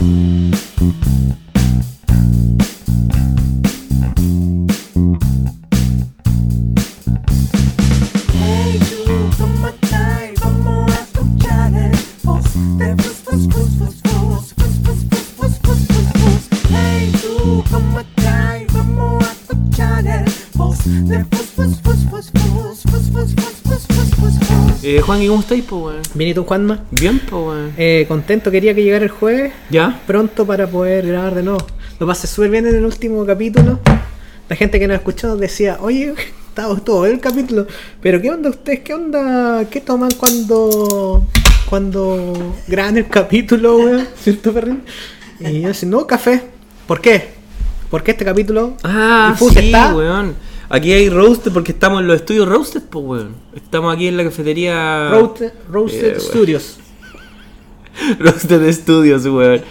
Música ¿y cómo estáis, po, weón? Bien, ¿y tú, Juanma? Bien, po, weón. Eh, contento, quería que llegara el jueves ¿Ya? pronto para poder grabar de nuevo. Lo pasé súper bien en el último capítulo. La gente que nos escuchó decía, oye, estaba todo el capítulo, pero ¿qué onda ustedes? ¿Qué onda? ¿Qué toman cuando cuando graban el capítulo, weón? ¿Cierto, Ferrín? Y yo decía, no, café. ¿Por qué? ¿Por qué este capítulo? Ah, sí, está- weón. Aquí hay roasted porque estamos en los estudios roasted, po, weón. Estamos aquí en la cafetería... Roasted, Roasted Eh. Studios. Roasted Studios, weón.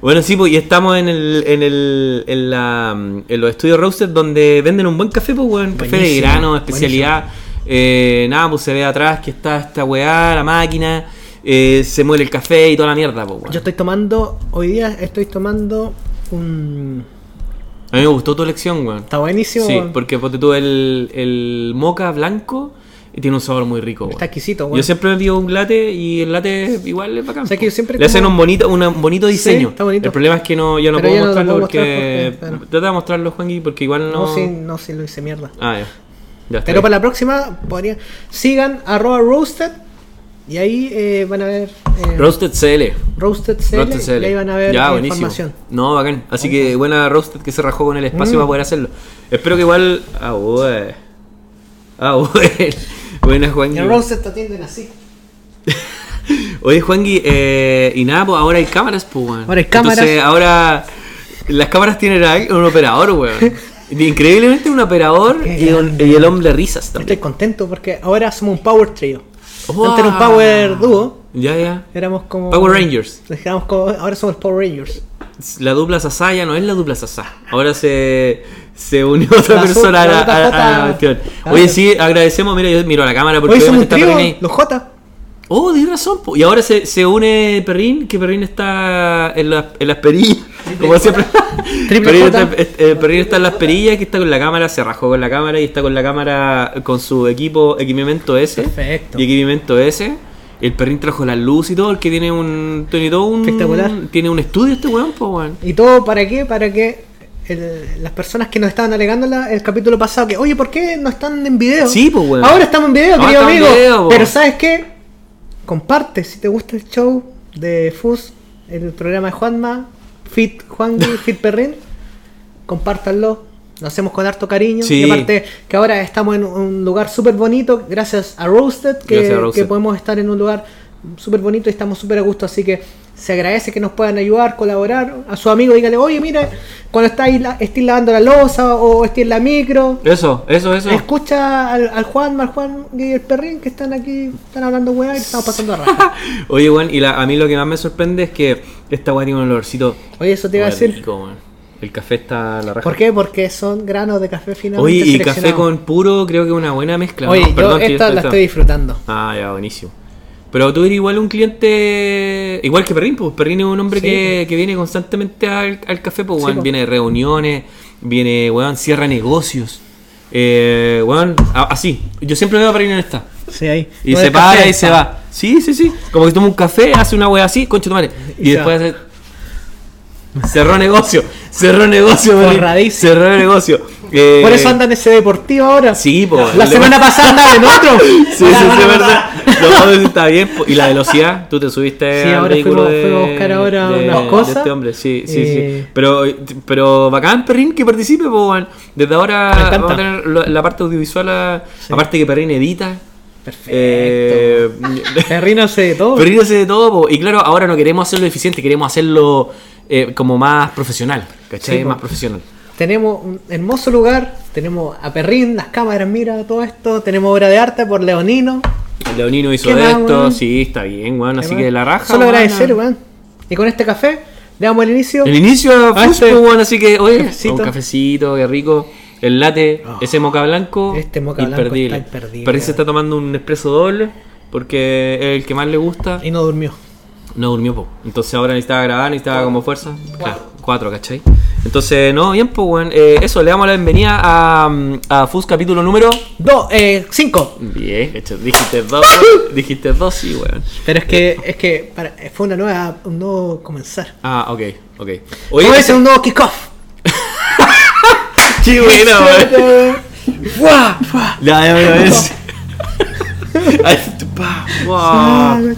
Bueno, sí, pues, y estamos en el, en el, en la, en los estudios Roasted donde venden un buen café, pues, weón. Café de grano, especialidad. Eh, nada, pues se ve atrás que está esta weá, la máquina. eh, se muele el café y toda la mierda, pues, weón. Yo estoy tomando, hoy día estoy tomando un... A mí me gustó tu elección, weón. Está buenísimo. Sí, weón. porque ponte tú el, el moca blanco y tiene un sabor muy rico. Está weón. exquisito, weón. Yo siempre me pido un latte y el latte igual es bacán. O sea, que yo siempre Le hacen un bonito, un bonito diseño. está bonito. El problema es que no, yo no Pero puedo yo no lo mostrarlo puedo porque. porque- Trata de mostrarlo, Juanqui, porque igual no. No, sí, no, sí lo hice mierda. Ah, ya. Ya está Pero para la próxima, podría... sigan arroba roasted y ahí eh, van a ver eh, Roasted CL. roasted CL, Roasted CL. y ahí van a ver ya, información. No, bacán. Así que buena Roasted que se rajó con el espacio Mm. para poder hacerlo. Espero que igual. Ah, bueno. Ah, bueno. Buena, Juanqui. En roasted te atienden así. Oye, Juangui, eh, y nada, pues ahora hay cámaras, pues, weón. Ahora hay cámaras. Entonces, ahora las cámaras tienen ahí un operador, weón. Increíblemente un operador y, un- grande. y el hombre risas Estoy también. contento porque ahora somos un power trio. Wow. Antes era un power dúo. Ya, ya. Éramos como... Power Rangers. Éramos como- ahora somos Power Rangers. La dupla Sasá ya no es la dupla Sasá. Ahora se, se unió otra La persona a la, a- a la JJ. cuestión. Ah, Oye, sí. sí, agradecemos. Mira, yo miro a la cámara porque Hoy somos un trío, los J. Oh, tienes razón. po. Y ahora se, se une Perrin, que Perrin está en, la- en las perillas. Como siempre. Perrin está, eh, Perrin está en las perillas, que está con la cámara, se rajó con la cámara y está con la cámara con su equipo, equipamiento S. Perfecto. Y equipamiento S. El Perrin trajo la luz y todo, el que tiene un. Tiene todo un. Espectacular. Tiene un estudio este weón, pues weón. ¿Y todo para qué? Para que el- las personas que nos estaban alegando la- el capítulo pasado, que, oye, ¿por qué no están en video? Sí, pues, weón. Ahora estamos en video, querido amigo. video, po. Pero ¿sabes qué? Comparte si te gusta el show de Fus, el programa de Juanma, Fit Juan, Fit Perrin. Compártanlo. Lo hacemos con harto cariño. Sí. Y aparte que ahora estamos en un lugar súper bonito, gracias a Roasted, que, Gracias a Roasted. que podemos estar en un lugar súper bonito y estamos súper a gusto. Así que se agradece que nos puedan ayudar, colaborar. A su amigo dígale, oye, mira, cuando estáis la, estés lavando la losa o estés en la micro, Eso, eso, eso. escucha al, al Juan, al Juan y el Perrín que están aquí, están hablando weá y estamos pasando a raja. Oye, weón, y la- a mí lo que más me sorprende es que esta weá tiene un olorcito. Oye, eso te iba a decir. rico. El café está a la raja. ¿Por qué? Porque son granos de café finamente Oye, y café con puro, creo que es una buena mezcla. Oye, ¿no? yo Perdón, que esta la estoy disfrutando. Ah, ya, buenísimo. Pero tú eres igual un cliente. Igual que Perrin, pues Perrin es un hombre Sí, que, que viene constantemente al, al café, pues, Sí, pues. Viene de reuniones, viene, weón, cierra negocios. Eh, weón, así. Yo siempre veo a Perrin en esta. Sí, ahí. Y se para café, y se va. Sí, sí, sí. Como que toma un café, hace una wea así, concha tu madre. Y, después hace. Cerró negocio, cerró negocio. Cerró negocio. Eh, Por eso anda en ese deportivo ahora. Sí, po. La Le- semana pasada andaba en otro. Sí, sí, sí, es verdad. Eso está bien. Y la velocidad, tú te subiste Sí, al ahora vehículo fuimos- de, fuimos a buscar ahora de- unas de cosas. este hombre, sí, sí, Eh, sí. Pero, pero bacán, Perrin, que participe, weón. Desde ahora vamos a tener lo- la parte audiovisual, a- aparte que Perrin edita. Perfecto. Eh, Perrín hace de todo. Perrin hace de todo, po. y claro, ahora no queremos hacerlo eficiente, queremos hacerlo eh, como más profesional, ¿cachai? Sí, po. más profesional. Tenemos un hermoso lugar. Tenemos a Perrín, las cámaras, mira todo esto. Tenemos obra de arte por Leonino. El Leonino hizo ¿Qué de esto, sí, está bien, weón. Así ¿Qué que la raja. Solo agradecer, weón. Y con este café le damos el inicio. El inicio a Ah, este- weón, así que, oye, cafecito. un cafecito, qué rico. El latte, Oh. ese moca blanco, Este moca blanco está imperdible. Perrin se está tomando un espresso doble porque es el que más le gusta. Y no durmió. No durmió, po. Entonces ahora necesitaba grabar, necesitaba como fuerza. Claro, cuatro, ¿cachai? Entonces, no, bien, pues, weón. Eh, eso, le damos la bienvenida a, a FUS capítulo número. Dos, eh, cinco. Bien, hecho, dijiste dos, dijiste dos, sí, weón. Pero es que, es que para- fue una nueva, un nuevo comenzar. Ah, ok, ok. Oye, es un nuevo kickoff. qué bueno, weón. ¡Fua! ¡Fua! Ya, ya, ya, es. Ay, tu pa, wow.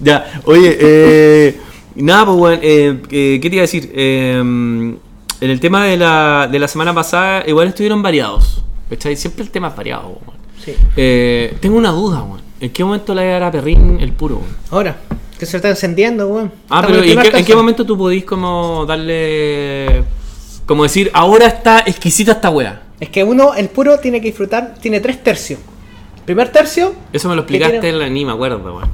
Ya, oye, eh, nada, pues, weón, eh, eh, ¿qué te iba a decir? Eh, en el tema de la, de la semana pasada, igual estuvieron variados. ¿Cachai? Siempre el tema es variado, weón. Sí. Eh, tengo una duda, weón. ¿En qué momento le va a dar a Perrin el puro? Ahora, que se está encendiendo, weón. Ah, Estamos pero ¿y ¿en qué, en qué tercio. momento tú podís como darle... Como decir, ahora está exquisita esta wea? Es que uno, el puro, tiene que disfrutar, tiene tres tercios. Primer tercio. Eso me lo ¿Qué explicaste tiene? en la ni me acuerdo, weón.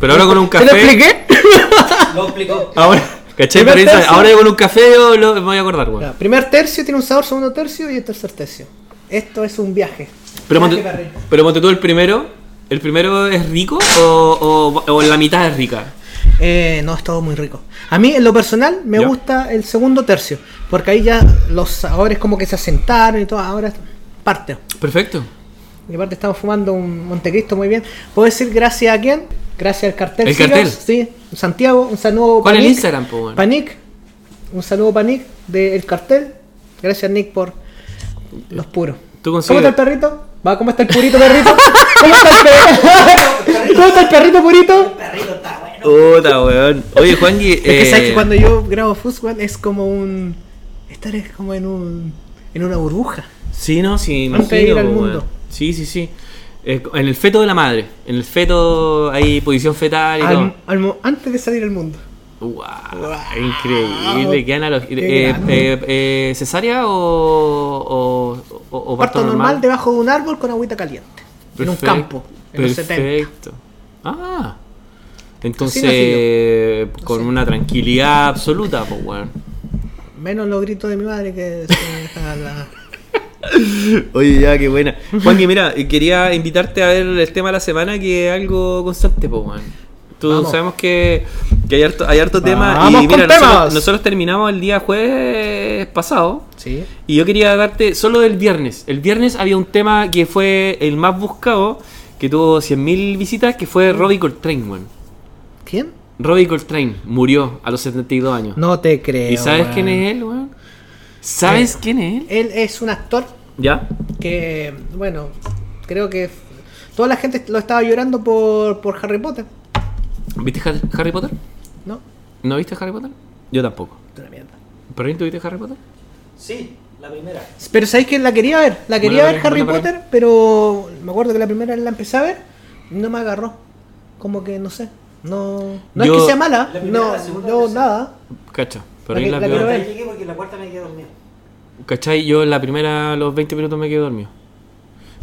Pero ahora con un ¿Te café... lo expliqué? Lo explicó. Ahora, ¿cachai? Pero tercio. ahora con un café yo lo, me voy a acordar, weón. Ya, primer tercio tiene un sabor, segundo tercio y el tercer tercio. Esto es un viaje. Pero Viaje monte, pero monte tú el primero. ¿El primero es rico o, o, o la mitad es rica? Eh, no, es todo muy rico. A mí, en lo personal, me Ya. gusta el segundo tercio. Porque ahí ya los sabores como que se asentaron y todo. Ahora parte. Perfecto. Y aparte estamos fumando un Montecristo muy bien. ¿Puedo decir gracias a quién? Gracias al cartel. ¿El Sigas, cartel? Sí, Santiago, un saludo ¿Cuál es el. Instagram, po, weón? Panic. Un saludo para Nick del cartel. Gracias Nick por los puros. Tú ¿Cómo está el perrito? ¿Va? ¿Cómo está el purito perrito? ¿Cómo está el perrito? ¿Cómo está el perrito purito? Perrito está bueno. Puta, weón. Oye, Juanji. Es que sabes eh, que cuando yo grabo Fusquan es como un. Estar es como en un. en una burbuja. Sí, no, sí, Antes de ir imagino, al mundo. weón. Sí, sí, sí. Eh, en el feto de la madre. En el feto hay posición fetal y Al- todo. al antes de salir al mundo. Wow, increíble, qué analogía. Eh, eh, eh, ¿Cesárea o, o, o- o Parto normal debajo de un árbol con agüita caliente. En un campo. En los 70. Perfecto. Ah. Entonces, con una tranquilidad absoluta, pues, weón. Menos los gritos de mi madre que se deja la. Oye, ya, qué buena. Juanqui, mira, quería invitarte a ver el tema de la semana, que es algo constante, pues, weón. Tú Vamos. sabemos que, que hay harto, hay harto tema. Y con mira, nosotros, temas. nosotros terminamos el día jueves pasado. Sí. Y yo quería darte solo del viernes. El viernes había un tema que fue el más buscado, que tuvo 100.000 visitas, que fue Robbie Coltrane, weón. ¿Quién? Robbie Coltrane murió a los 72 años. No te creo. ¿Y sabes quién es él, weón? ¿Sabes Eh. quién es él? Él es un actor ¿Ya? que, bueno, creo que toda la gente lo estaba llorando por, por Harry Potter. ¿Viste Har- Harry Potter? ¿No? ¿No viste Harry Potter? Yo tampoco. Es una mierda. ¿Perrin, tú viste Harry Potter? Sí, la primera. Pero sabéis que la quería ver, la quería Bueno, ver Harry bueno, Potter, pero me acuerdo que la primera la empecé a ver y no me agarró. Como que no sé. No, no Yo- es que sea mala, La primera, no, la no la nada. Cacha. La Perrin que- la, la quiero ver. Ahí llegué porque la cuarta me quedé dormido. ¿Cachai? Yo en la primera, los 20 minutos me quedé dormido.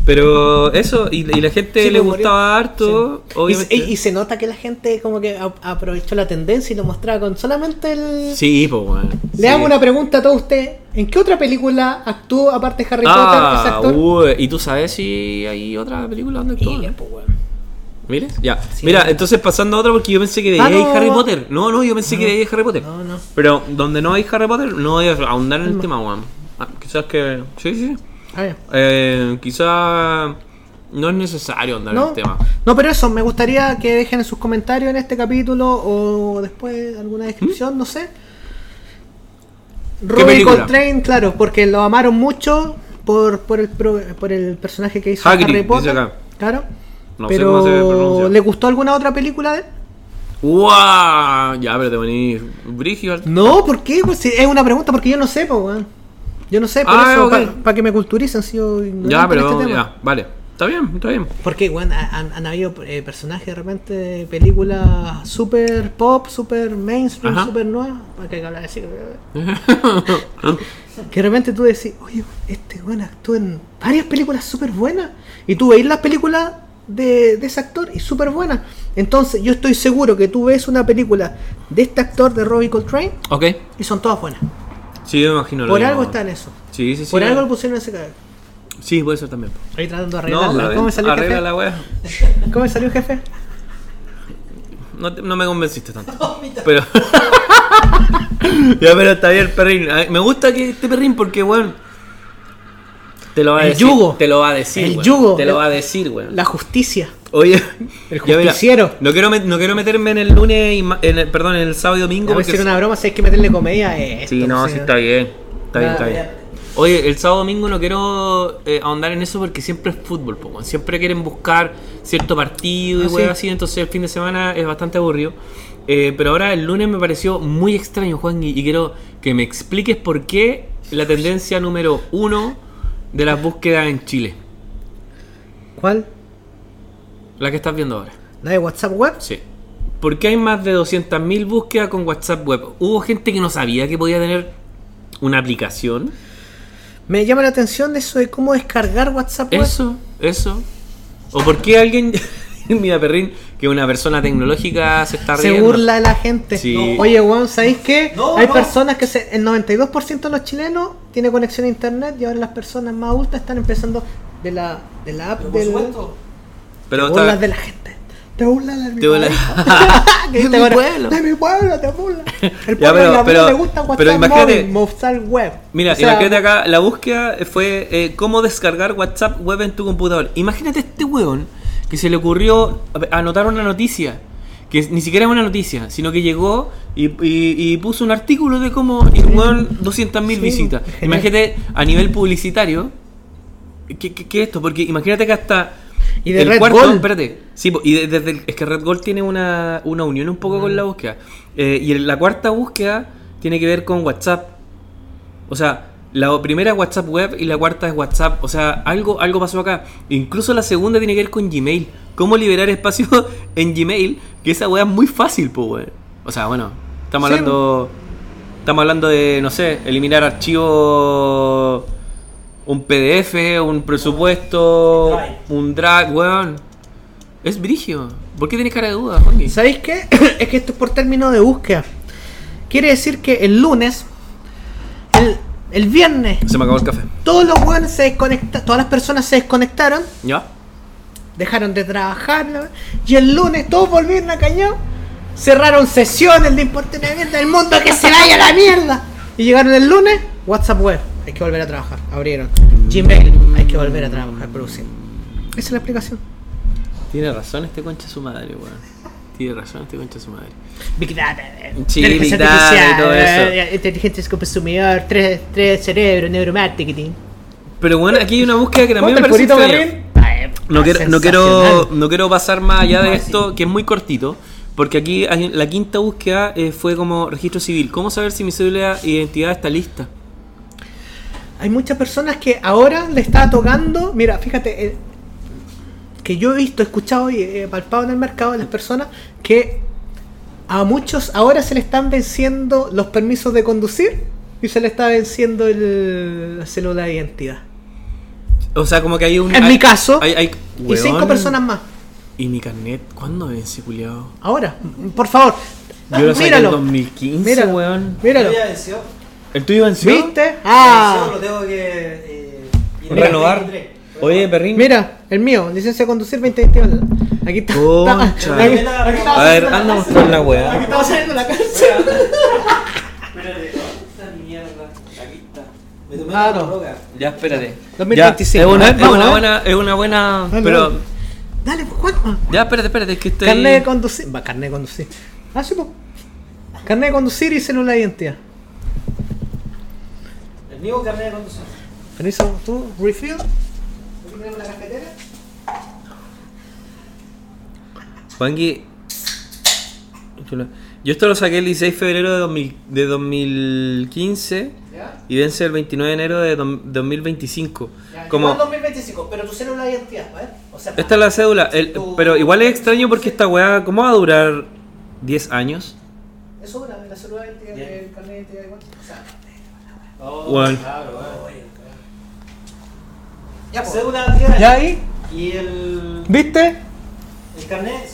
Pero eso, y, y la gente Sí, le murió. gustaba harto, Sí. obviamente. Y, se- y se nota que la gente como que a- aprovechó la tendencia y lo mostraba con solamente el... Sí, pues, weón. Le sí. hago una pregunta a todos ustedes. ¿En qué otra película actuó aparte de Harry Potter Ah, actor? uy, ¿y tú sabes si hay otra película donde actúa? Mira, pues, weón. ¿Mires? Ya. Sí. Mira, entonces pasando a otra porque yo pensé que de Ah, ahí hay. Harry Potter. No, no, yo pensé que de ahí hay Harry Potter. No, no. Pero donde no hay Harry Potter, no voy a ahondar en el tema, weón. Ah, quizás que. Sí, sí. Ah. Eh, quizás no es necesario ahondar en No, el tema. no, pero eso, me gustaría que dejen en sus comentarios en este capítulo o después alguna descripción, no sé. Robbie? Coltrane, claro, porque lo amaron mucho por, por, el, por el personaje que hizo Hagrid, Harry dice Potter. acá. Claro. No sé cómo se pero. ¿le gustó alguna otra película de él? ¡Guau! Ya, pero te venís brigio al- No, ¿por qué? Pues es una pregunta porque yo no sé, pues. Yo no sé, por Ah, eso, para que me culturicen, si yo Ya, pero este tema. ya, vale. Está bien, está bien. Porque, weón, han, han habido eh, personajes de repente de películas super pop, super mainstream, Ajá. super nuevas. ¿Para qué hablar así? Que de repente tú decís, oye, este weón actúa en varias películas súper buenas. Y tú veis las películas de, de ese actor y súper buenas. Entonces, yo estoy seguro que tú ves una película de este actor, de Robbie Coltrane, ok. y son todas buenas. Sí, yo me imagino. lo Por mismo. algo está en eso. Sí, sí, sí. Por no. algo lo pusieron en ese cabello. Sí, puede ser también. Ahí tratando de No, arreglarla. pero ¿Cómo me salió el arregla jefe? la wea. ¿Cómo me salió el jefe? no, te- no me convenciste tanto. Pero. ya, pero está bien, perrín. Ay, Me gusta que este perrín porque, weón. Te lo va a El decir. yugo. Te lo va a decir. El weón. yugo. Te lo va a decir, weón. La justicia. Oye, El ya, mira, justiciero. no, quiero no quiero meterme en el lunes, y ma- en el- perdón, en el sábado y domingo. A Porque si era una broma, si hay que meterle comedia a esto. Sí, no, o sí sea. está bien. Está bien, está bien. Oye, el sábado domingo no quiero eh, ahondar en eso porque siempre es fútbol, po, siempre quieren buscar cierto partido y Ah, sí. así, entonces el fin de semana es bastante aburrido. Eh, pero ahora el lunes me pareció muy extraño, Juan, y, y quiero que me expliques por qué la tendencia número uno de las búsquedas en Chile, ¿Cuál? La que estás viendo ahora. ¿La de WhatsApp web? Sí. ¿Por qué hay más de 200.000 búsquedas con WhatsApp web? ¿Hubo gente que no sabía que podía tener una aplicación? Me llama la atención eso de cómo descargar WhatsApp web. Eso, eso. ¿O por qué alguien, mira Perrín, que una persona tecnológica se está Se riendo? burla de la gente. Sí. No. Oye, weón, ¿sabéis qué? No, Hay no. personas que se, el 92% de los chilenos tiene conexión a internet y ahora las personas más adultas están empezando de la, de la app Pero por del... supuesto. Pero te está- burlas de la gente. Te burlas de mi Te burlas- De mi pueblo. De mi pueblo, te burlas. El Ya, pueblo pero- de abuelo pero- le gusta WhatsApp pero imagínate- móvil, web. Mira, O sea, imagínate acá, la búsqueda fue eh, cómo descargar WhatsApp web en tu computador. Imagínate este weón que se le ocurrió anotar una noticia, que ni siquiera es una noticia, sino que llegó y, y- y puso un artículo de cómo, y weón, 200.000 Sí, visitas. Imagínate a nivel publicitario, ¿qué, qué, qué es esto? Porque imagínate que hasta... Y de el Red cuarto, Gold. espérate, sí, y de- desde el- es que Red Gold tiene una, una unión un poco con la búsqueda. Eh, y la cuarta búsqueda tiene que ver con WhatsApp. O sea, la primera es WhatsApp web y la cuarta es WhatsApp. O sea, algo, algo pasó acá. Incluso la segunda tiene que ver con Gmail. ¿Cómo liberar espacio en Gmail? Que esa weá es muy fácil, pues, weón. O sea, bueno, estamos Sí, hablando. Estamos hablando de, no sé, eliminar archivos. Un PDF, un presupuesto, un drag, weón. Es brigio. ¿Por qué tienes cara de duda? ¿Sabéis qué? es que esto es por término de búsqueda. Quiere decir que el lunes, el, el viernes, Se me acabó el café. todos los weones se desconectaron, todas las personas se desconectaron, ¿Ya? dejaron de trabajar, ¿no? y el lunes todos volvieron a cañón, cerraron sesiones de importante del mundo que se vaya a la mierda. Y llegaron el lunes, WhatsApp web, hay que volver a trabajar, abrieron. Gmail, hay que volver a trabajar, producir. Esa es la explicación. Tiene razón este concha su madre, weón. Tiene razón este concha su madre. Big Data. eh, Sí, inteligencia Big Data y artificial, todo eso. eh, Inteligencia como consumidor, tres, tres cerebros, neuromarketing. Pero bueno, aquí hay una búsqueda que también me ¿Cuánto el parece? Ay, No quiero, no, quiero, no quiero pasar más allá de esto, que es muy cortito, porque aquí hay- la quinta búsqueda eh, fue como registro civil. ¿Cómo saber si mi cédula de identidad está lista? Hay muchas personas que ahora le está tocando. Mira, fíjate, eh, que yo he visto, he escuchado y he palpado en el mercado de las personas que a muchos ahora se le están venciendo los permisos de conducir y se le está venciendo el, la célula de identidad. O sea, como que hay un... En hay- mi caso, hay- hay- y cinco personas más. ¿Y mi carnet? ¿Cuándo vence, culiado? Ahora, por favor. Yo lo saqué en míralo. 2015, Míralo. weón. Míralo. Venció. ¿El tuyo venció? ¿Viste? Venció, Ah, lo tengo que. Eh, Renovar. 23. Oye, perrín. mira, el mío, licencia de conducir 2021. Aquí está. Concha. aquí- aquí A ver, anda a mostrar la Aquí weá. estaba saliendo la cárcel. Espérate, ¿dónde está mi mierda? Aquí está. Me tomé Ah, una no. droga. Ya, espérate. 2025. Ya, es una, es una ver. buena, es una buena, Dale, pero... dale. Pues, Juanma. Ya, espérate, espérate, es que estoy... Carnet de conducir. Va, carnet de conducir. Ah, sí, pues. Carnet de conducir y célula de identidad. El mismo carnet de conducción. Permiso, tú, refill. Aquí tenemos la cafetera. Juanqui. Yo esto lo saqué el 16 de febrero de, 2000 de 2015 ¿Ya? y vence el 29 de enero de dom- 2025. Ya, Como, igual 2025, pero tu célula de identidad, sea, esta es la cédula, el- Tu- pero igual es extraño porque esta weá, ¿cómo va a durar 10 años? Eso es una, la célula de identidad, el carnet de identidad Oh, Bueno. Claro, bueno. ya, pues. Tierra. ¿Ya ahí? Y el. ¿Viste? El carnet.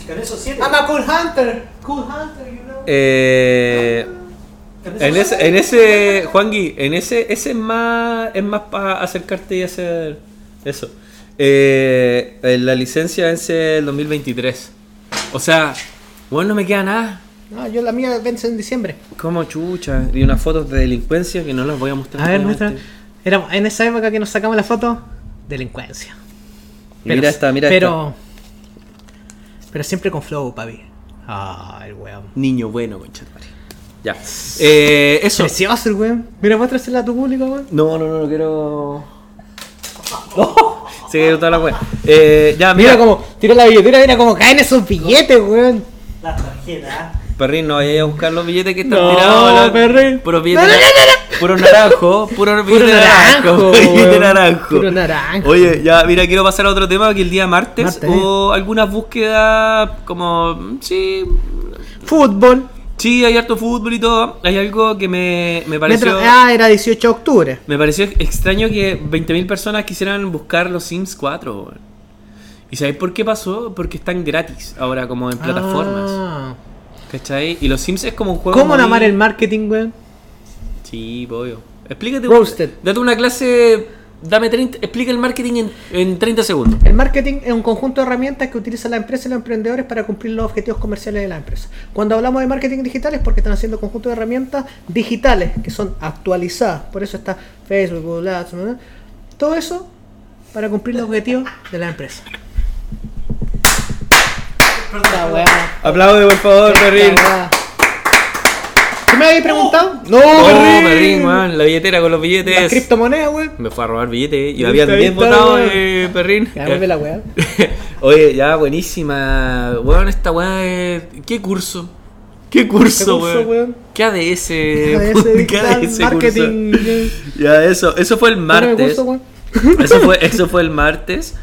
El carnet son 7. I'm a cool hunter. Cool hunter, you know. Eh, en ese, en ese, Juangui, en ese, ese es más, es más para acercarte y hacer eso. Eh, eh, la licencia vence el 2023. O sea, Bueno, no me queda nada. No, yo la mía vence en diciembre. Como chucha. Y unas fotos de delincuencia que no las voy a mostrar. A ver, muestra. Era en esa época que nos sacamos la foto, delincuencia. Mira esta, mira pero, Pero siempre con flow, papi. Ah, el weón. Niño bueno, concha. Ya. Eh, eso. Precioso el weón. Mira, muéstrasela a tu público, weón. No, no, no, no quiero. Se quedó toda la wea. Eh, ya, mira, Mira cómo tira la billetera, mira cómo caen esos billetes, weón. La tarjeta. Perrín, no vayas a buscar los billetes que están No, tirados. Perrín. No, no, no, Puro naranjo. Puro billete naranjo. Billete naranjo. Puro naranjo. Oye, ya, mira, quiero pasar a otro tema que el día martes, Martes. hubo algunas búsquedas como. Sí. Fútbol. Sí, hay harto fútbol y todo. Hay algo que me, me pareció. Metro- ah, era 18 de octubre. Me pareció extraño que 20.000 personas quisieran buscar los Sims 4. weón. ¿Y sabéis por qué pasó? Porque están gratis ahora como en plataformas. Ah. ¿Cachai? Y los Sims es como un juego. ¿Cómo amar el marketing, weón? Sí, obvio. Explícate. Roasted. Date una clase. Dame 30. Explica el marketing en, en 30 segundos. El marketing es un conjunto de herramientas que utiliza la empresa y los emprendedores para cumplir los objetivos comerciales de la empresa. Cuando hablamos de marketing digital es porque están haciendo conjunto de herramientas digitales que son actualizadas. Por eso está Facebook, Google Ads, ¿no? todo eso para cumplir los objetivos de la empresa. Aplaude, por favor, Perrin. ¿Qué me habéis preguntado? No, Oh, Perrin, weón. La billetera con los Las billetes. criptomonedas, weón. Me fue a robar billetes. Yo Ahí había bien votado, eh, Perrin. Ya, vuelve la weá. Oye, ya, buenísima. Weón, esta weá es. ¿Qué curso? ¿Qué curso, ¿Qué curso, weón? weón? ¿Qué ADS? ADS ¿Qué digital, ADS marketing. curso? Ya, eso. Eso fue el martes. Eso fue, eso fue el martes.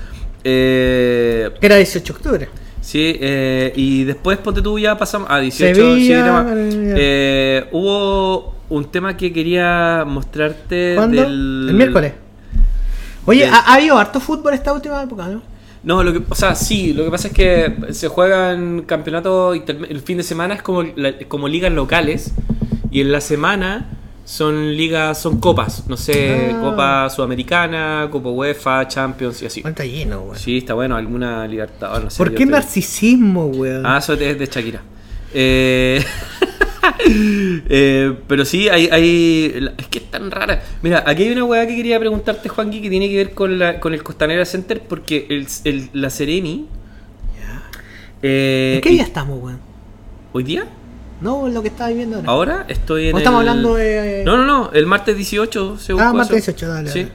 Eh, era 18 de octubre. Sí, eh, y después, ponte tú, ya pasamos a 18. Sevilla, sí. Eh, hubo un tema que quería mostrarte. ¿Cuándo? del- El miércoles. Oye, del- ha, ha habido harto fútbol esta última época, ¿no? No, lo que, o sea, sí, lo que pasa es que se juegan campeonatos, el fin de semana es como, la- como ligas locales y en la semana son ligas, son copas, no sé, Ah. Copa Sudamericana, Copa UEFA, Champions y así. Está lleno, weón. Sí, está bueno, alguna libertad, no sé. ¿Por qué narcisismo, weón? Ah, eso es de Shakira. Eh, eh, pero sí, hay, hay. Es que es tan rara. Mira, aquí hay una weá que quería preguntarte, Juanqui, que tiene que ver con, la, con el Costanera Center, porque el, el- la Sereni. eh, ¿En qué y- día estamos, weón? ¿Hoy día? No, lo que estaba viviendo ahora. Ahora estoy en. ¿O estamos el- hablando de- No, no, no, el martes 18 se Ah, martes eso. 18, dale, Sí. dale.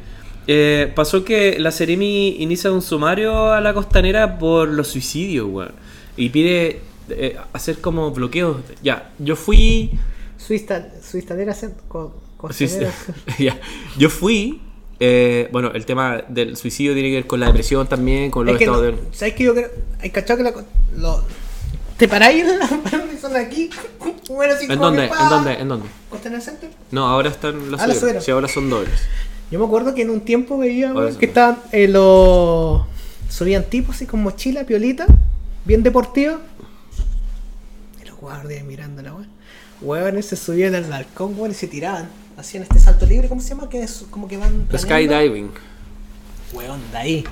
Eh, pasó que la Seremi inicia un sumario a la costanera por los suicidios, weón. Y pide eh, hacer como bloqueos. Ya, yo fui. Suiza, Suizadera Cent- co- Costanera. Ya. Yo fui. eh, bueno, el tema del suicidio tiene que ver con la depresión también, con los Es que estados no, de. ¿Sabes que yo creo? Hay cachado que la. Lo, ¿Te paráis en la son aquí? Bueno, ¿En dónde? ¿En dónde? ¿En dónde? Costanera Center. No, ahora están los Ah. Sí, ahora son dobles. Yo me acuerdo que en un tiempo veía Ahora que estaban eh, los. Subían tipos así con mochila, piolita, bien deportivo. Y los guardias mirando la weón. Se subían al balcón, weón, y se tiraban. Hacían este salto libre, ¿cómo se llama? Que es como que van. Skydiving. Weón, de ahí.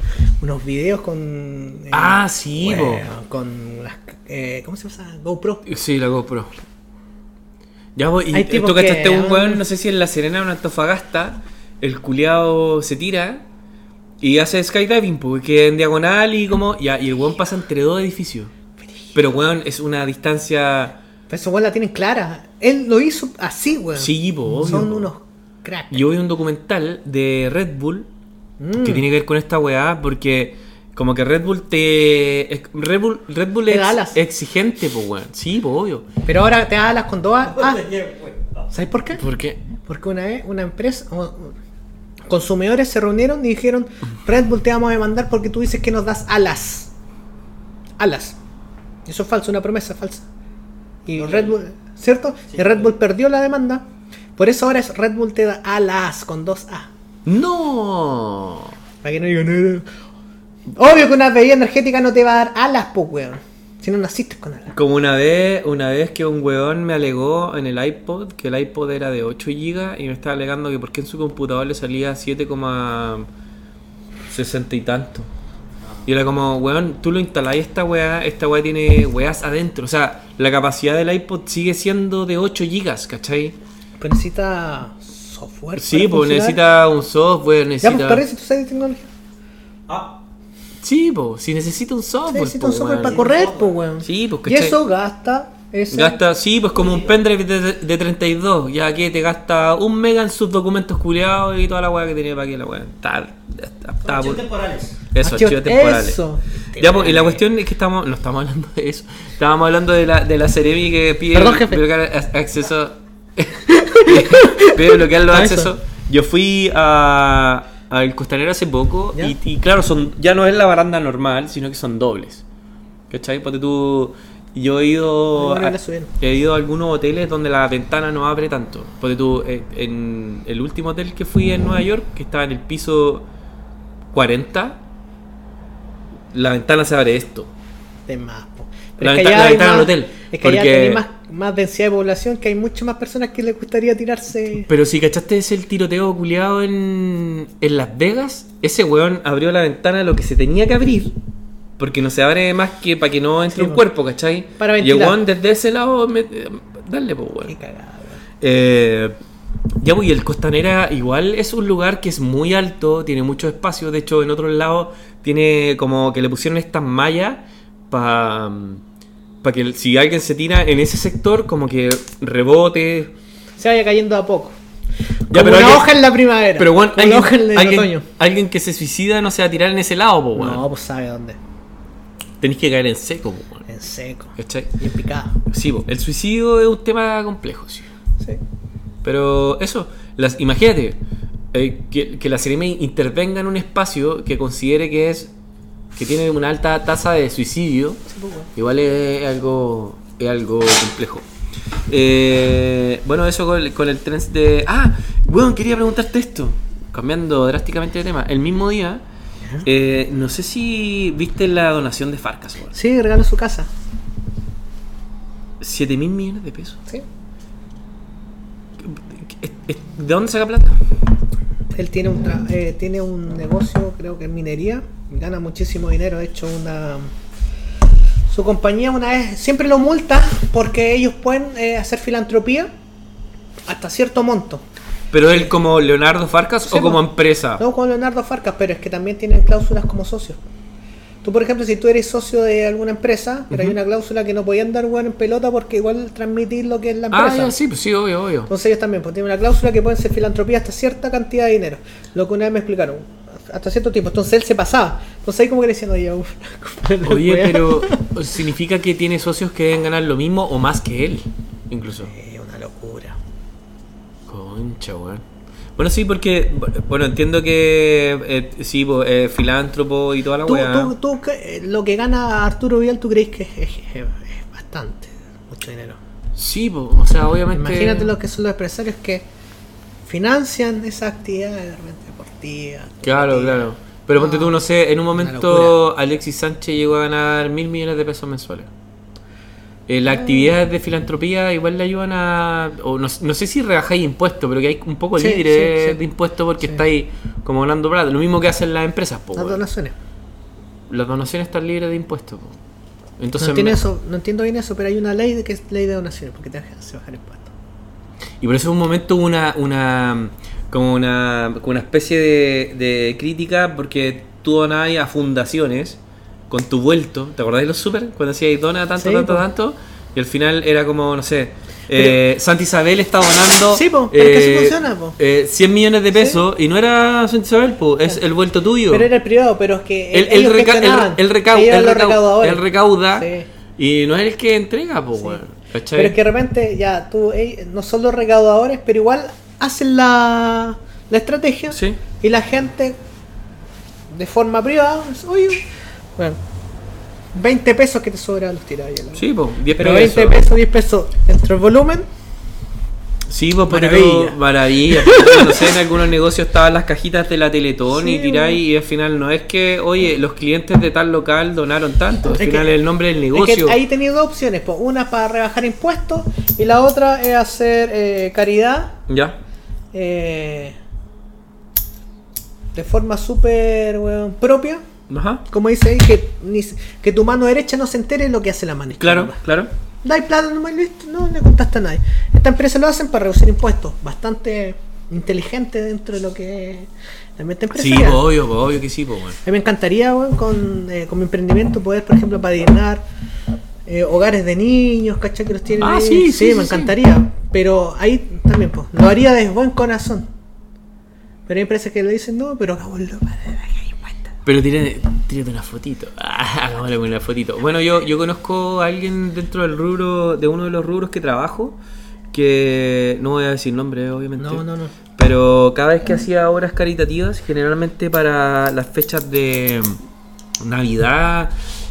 Unos videos con. eh, Ah, sí, Con las. eh, ¿Cómo se llama? GoPro. Sí, la GoPro. Ya voy, y tú cachaste un weón, no sé si en La Serena o en Antofagasta, el culiao se tira y hace skydiving, porque en diagonal y como. Ya, y el weón pasa entre dos edificios. Pero weón, es una distancia. Pero eso weón la tienen clara. Él lo hizo así, weón. Sí, po, obvio, Son po. unos cracks. Yo vi un documental de Red Bull Mm. que tiene que ver con esta weá, porque como que Red Bull te. Red Bull, Red Bull Te es da alas. exigente, pues weón. Sí, pues obvio. Pero ahora te alas con dos a- ah, ¿Sabes por qué? ¿Por qué? Porque una vez una empresa, consumidores se reunieron y dijeron, Red Bull te vamos a demandar porque tú dices que nos das alas. Alas. Eso es falso, una promesa falsa. Y Red Bull, ¿cierto? y Red Bull perdió la demanda. Por eso ahora es Red Bull te da alas con dos A. ¡No! Para que no digan nada. Obvio que una bebida energética no te va a dar alas, pues, weón. Si no naciste con alas. Como una vez, una vez que un weón me alegó en el iPod que el iPod era de 8 GB y me estaba alegando que porque en su computador le salía 7,60 y tanto. Y era como, weón, tú lo instalás esta weá, esta weá tiene weás adentro. O sea, la capacidad del iPod sigue siendo de 8 GB, ¿cachai? Pero necesita software. Sí, pues funcionar. necesita un software, Ya, necesita. pues parece, tú sabes de tecnología. Ah, Sí, pues, si necesita un software. necesita po, un software para correr, pues, weón. Sí, pues, Y eso gasta. Ese, Gasta, sí, pues como un pendrive de, de 32, ya que te gasta un mega en sus documentos culiados y toda la weá que tenía para que la weá. Está, está, está archivos por- temporales. Eso, Archivos- archivos temporales. eso. Ya, pues, y la cuestión es que estamos, no estamos hablando de eso. Estábamos hablando de la, de la Ceremi que pide Perdón, jefe. acceso. pide bloquear los Ah, eso. accesos. Yo fui a al costanero hace poco y, y claro, son ya no es la baranda normal, sino que son dobles. ¿Cachai? Porque tú. Yo he ido. A- he ido a algunos hoteles donde la ventana no abre tanto. Porque tú, eh, en el último hotel que fui en Nueva York, que estaba en el piso 40, la ventana se abre esto. de más, po. La es que venta- allá la ventana del hotel, Es que allá porque- tenéis más, más densidad de población, que hay muchas más personas que les gustaría tirarse. Pero si cachaste ese el tiroteo culiado en, en Las Vegas, ese weón abrió la ventana lo que se tenía que abrir. Porque no se abre más que para que no entre Sí, un po. cuerpo, ¿cachai? Para y el ventilar. weón desde ese lado, me- dale, pues weón. Qué cagada. Eh, ya, pues, y el Costanera igual es un lugar que es muy alto, tiene mucho espacio. De hecho, en otros lados tiene como que le pusieron estas mallas para que el- si alguien se tira en ese sector, como que rebote. Se vaya cayendo a poco. Ya, Como pero una alguien- hoja en la primavera. Pero bueno, alguien, una hoja en el alguien- otoño. alguien que se suicida no se va a tirar en ese lado, po, weón. No, pues sabe dónde. Tenés que caer en seco, po, weón. En seco. ¿Cachai? Y en picado. Sí, po, el suicidio es un tema complejo, sí. Sí. Pero eso, las, imagínate eh, que, que la CNM intervenga en un espacio que considere que es que tiene una alta tasa de suicidio, Sí, pues, igual es algo es algo complejo. Eh, bueno, eso con, el- con el tren de... Ah, bueno, quería preguntarte esto, cambiando drásticamente de tema. El mismo día, eh, no sé si viste la donación de Farcas. Sí, regaló su casa. 7 mil millones de pesos. Sí. ¿De dónde saca plata? Él tiene un, tra- eh, tiene un negocio, creo que en minería. Gana muchísimo dinero. De hecho, una. Su compañía una vez siempre lo multa porque ellos pueden eh, hacer filantropía hasta cierto monto. ¿Pero él como Leonardo Farcas Sí, o como empresa? No con Leonardo Farcas, pero es que también tienen cláusulas como socios. Tú, por ejemplo, si tú eres socio de alguna empresa, pero hay una cláusula que no podían dar weón en pelota porque igual transmitir lo que es la Ah, empresa. ya, sí, pues sí, obvio, obvio. Entonces ellos también pues, tienen una cláusula que pueden ser filantropía hasta cierta cantidad de dinero. Lo que una vez me explicaron. Hasta cierto tiempo. Entonces él se pasaba. Entonces ahí como que le decían, oye, uf, Oye, weá". pero significa que tiene socios que deben ganar lo mismo o más que él, incluso. Eh, una locura. Concha, weón. Bueno, sí, porque, bueno, entiendo que eh, sí, po, eh, filántropo y toda la weá. tú, tú, ¿qué- lo que gana Arturo Vidal, ¿tú crees que es, es- es bastante? Mucho dinero. Sí, po, o sea, obviamente. Imagínate lo que son los empresarios que financian esas actividades de repente deportivas. Claro, claro. Pero ponte tú, no sé, en un momento Alexis Sánchez llegó a ganar mil millones de pesos mensuales. Eh, las actividades de filantropía igual le ayudan a. O no, no sé si rebajáis impuestos, pero que hay un poco Sí, libre sí, sí. de impuestos porque estáis como ganando plata. Lo mismo que hacen las empresas, po, Las donaciones. Las donaciones están libres de impuestos, po. Entonces, no, entiendo me- eso, no entiendo bien eso, pero hay una ley de que es ley de donaciones, porque te hace bajar impuestos. Y por eso en un momento hubo una, una como una, como una especie de, de crítica porque tú donabas a fundaciones con tu vuelto. ¿Te acordás de los super? Cuando decías dona tanto, Sí, tanto, po. tanto. Y al final era como, no sé. Eh, Santa Isabel está donando Sí, po, pero es que funciona, po. eh, 100 millones de pesos y no era Santa Isabel, po, es el vuelto tuyo. Pero era el privado, pero es que Él, ellos él reca- recau- recauda y no es el que entrega, po. ¿Cachai? Pero es que de repente ya tú, no son los recaudadores, pero igual hacen la, la estrategia Sí. y la gente de forma privada, oye, bueno, 20 pesos que te sobran los tiras Sí, po, 10 Pero pesos. 20 pesos, 10 pesos entre el volumen, Sí, pues pero Maravilla. maravilla. no sé, en algunos negocios estaban las cajitas de la Teletón y tiráis y al final no es que, oye, los clientes de tal local donaron tanto, al Es final que- es el nombre del Es negocio. que ahí tenía dos opciones, pues, una para rebajar impuestos y la otra es hacer eh, caridad ¿Ya? eh, de forma súper weón, propia Ajá. Como dice ahí, que, que tu mano derecha no se entere lo que hace la mano izquierda. Claro, claro. Dai plata nomás y listo, no le contaste a nadie. Esta empresa lo hacen para reducir impuestos. Bastante inteligente dentro de lo que es la Sí, obvio, obvio que sí, pues, weón. A mí me encantaría, weón, con, eh, con mi emprendimiento poder, por ejemplo, padrinar eh, hogares de niños, ¿cachai? Que los tienen Ah, ahí. sí, sí, me sí, encantaría. Pero ahí también, pues, lo haría de buen corazón. Pero hay empresas que le dicen, no, pero hagámoslo para bajar impuestos. Pero tírate, tírate una fotito. Ah, hagámosle una fotito. Bueno, yo, yo conozco a alguien dentro del rubro, de uno de los rubros que trabajo, que no voy a decir nombre, obviamente. No, no, no. Pero cada vez que hacía obras caritativas, generalmente para las fechas de Navidad,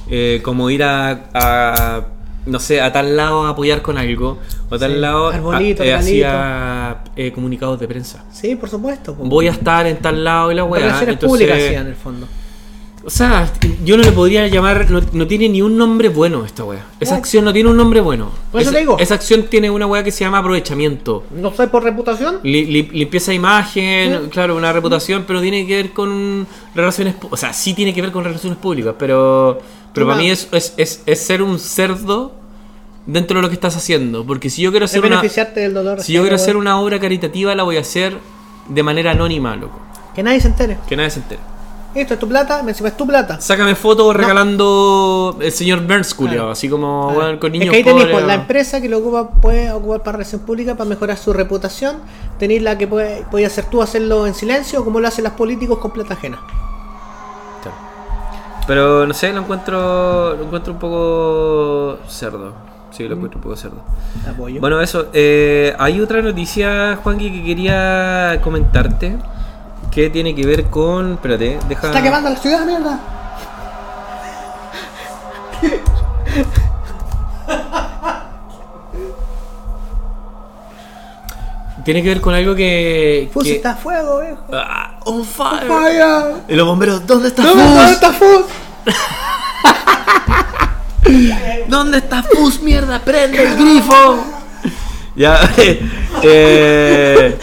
eh, como ir a, a, no sé, a tal lado a apoyar con algo, o a tal Sí, lado arbolito, a- eh, hacía eh, comunicados de prensa. Sí, por supuesto. po. Voy a estar en tal lado y la weá. Relaciones entonces- públicas, sí, en el fondo. O sea, yo no le podría llamar, no, no tiene ni un nombre bueno esta weá. Esa acción no tiene un nombre bueno. Por eso esa, te digo. esa acción tiene una weá que se llama aprovechamiento. No sé por reputación. Li- li- limpieza de imagen, Sí. claro, una reputación, pero tiene que ver con relaciones, o sea, sí tiene que ver con relaciones públicas, pero, pero para mí es, es, es, es ser un cerdo dentro de lo que estás haciendo, porque si yo quiero Es hacer una, beneficiarte del dolor. si yo quiero hacer una obra caritativa, la voy a hacer de manera anónima, loco, Que nadie se entere. que nadie se entere. Esto es tu plata, me encima es tu plata. Sácame fotos regalando el señor Burns, culiao, Claro. así como Claro. weón, con es niños que ahí tenéis pobres, pues, la empresa que lo ocupa, puede ocupar para relación pública para mejorar su reputación. Tenéis la que puede, podía hacer tú hacerlo en silencio, como lo hacen los políticos con plata ajena. Claro. Pero no sé, lo encuentro, lo encuentro un poco cerdo. Sí, lo encuentro un poco cerdo. Apoyo. Bueno, eso. eh, hay otra noticia, Juanqui, que quería comentarte. Que tiene que ver con. Espérate, deja. Está quemando la ciudad, mierda. Tiene que ver con algo que. Fus que- está a fuego, viejo. Ah, on fire. Vaya. Y los bomberos, ¿dónde está ¿Dónde Fus? está Fus? ¿Dónde está Fus, mierda? ¡Prende el grifo! Ya, eh, eh,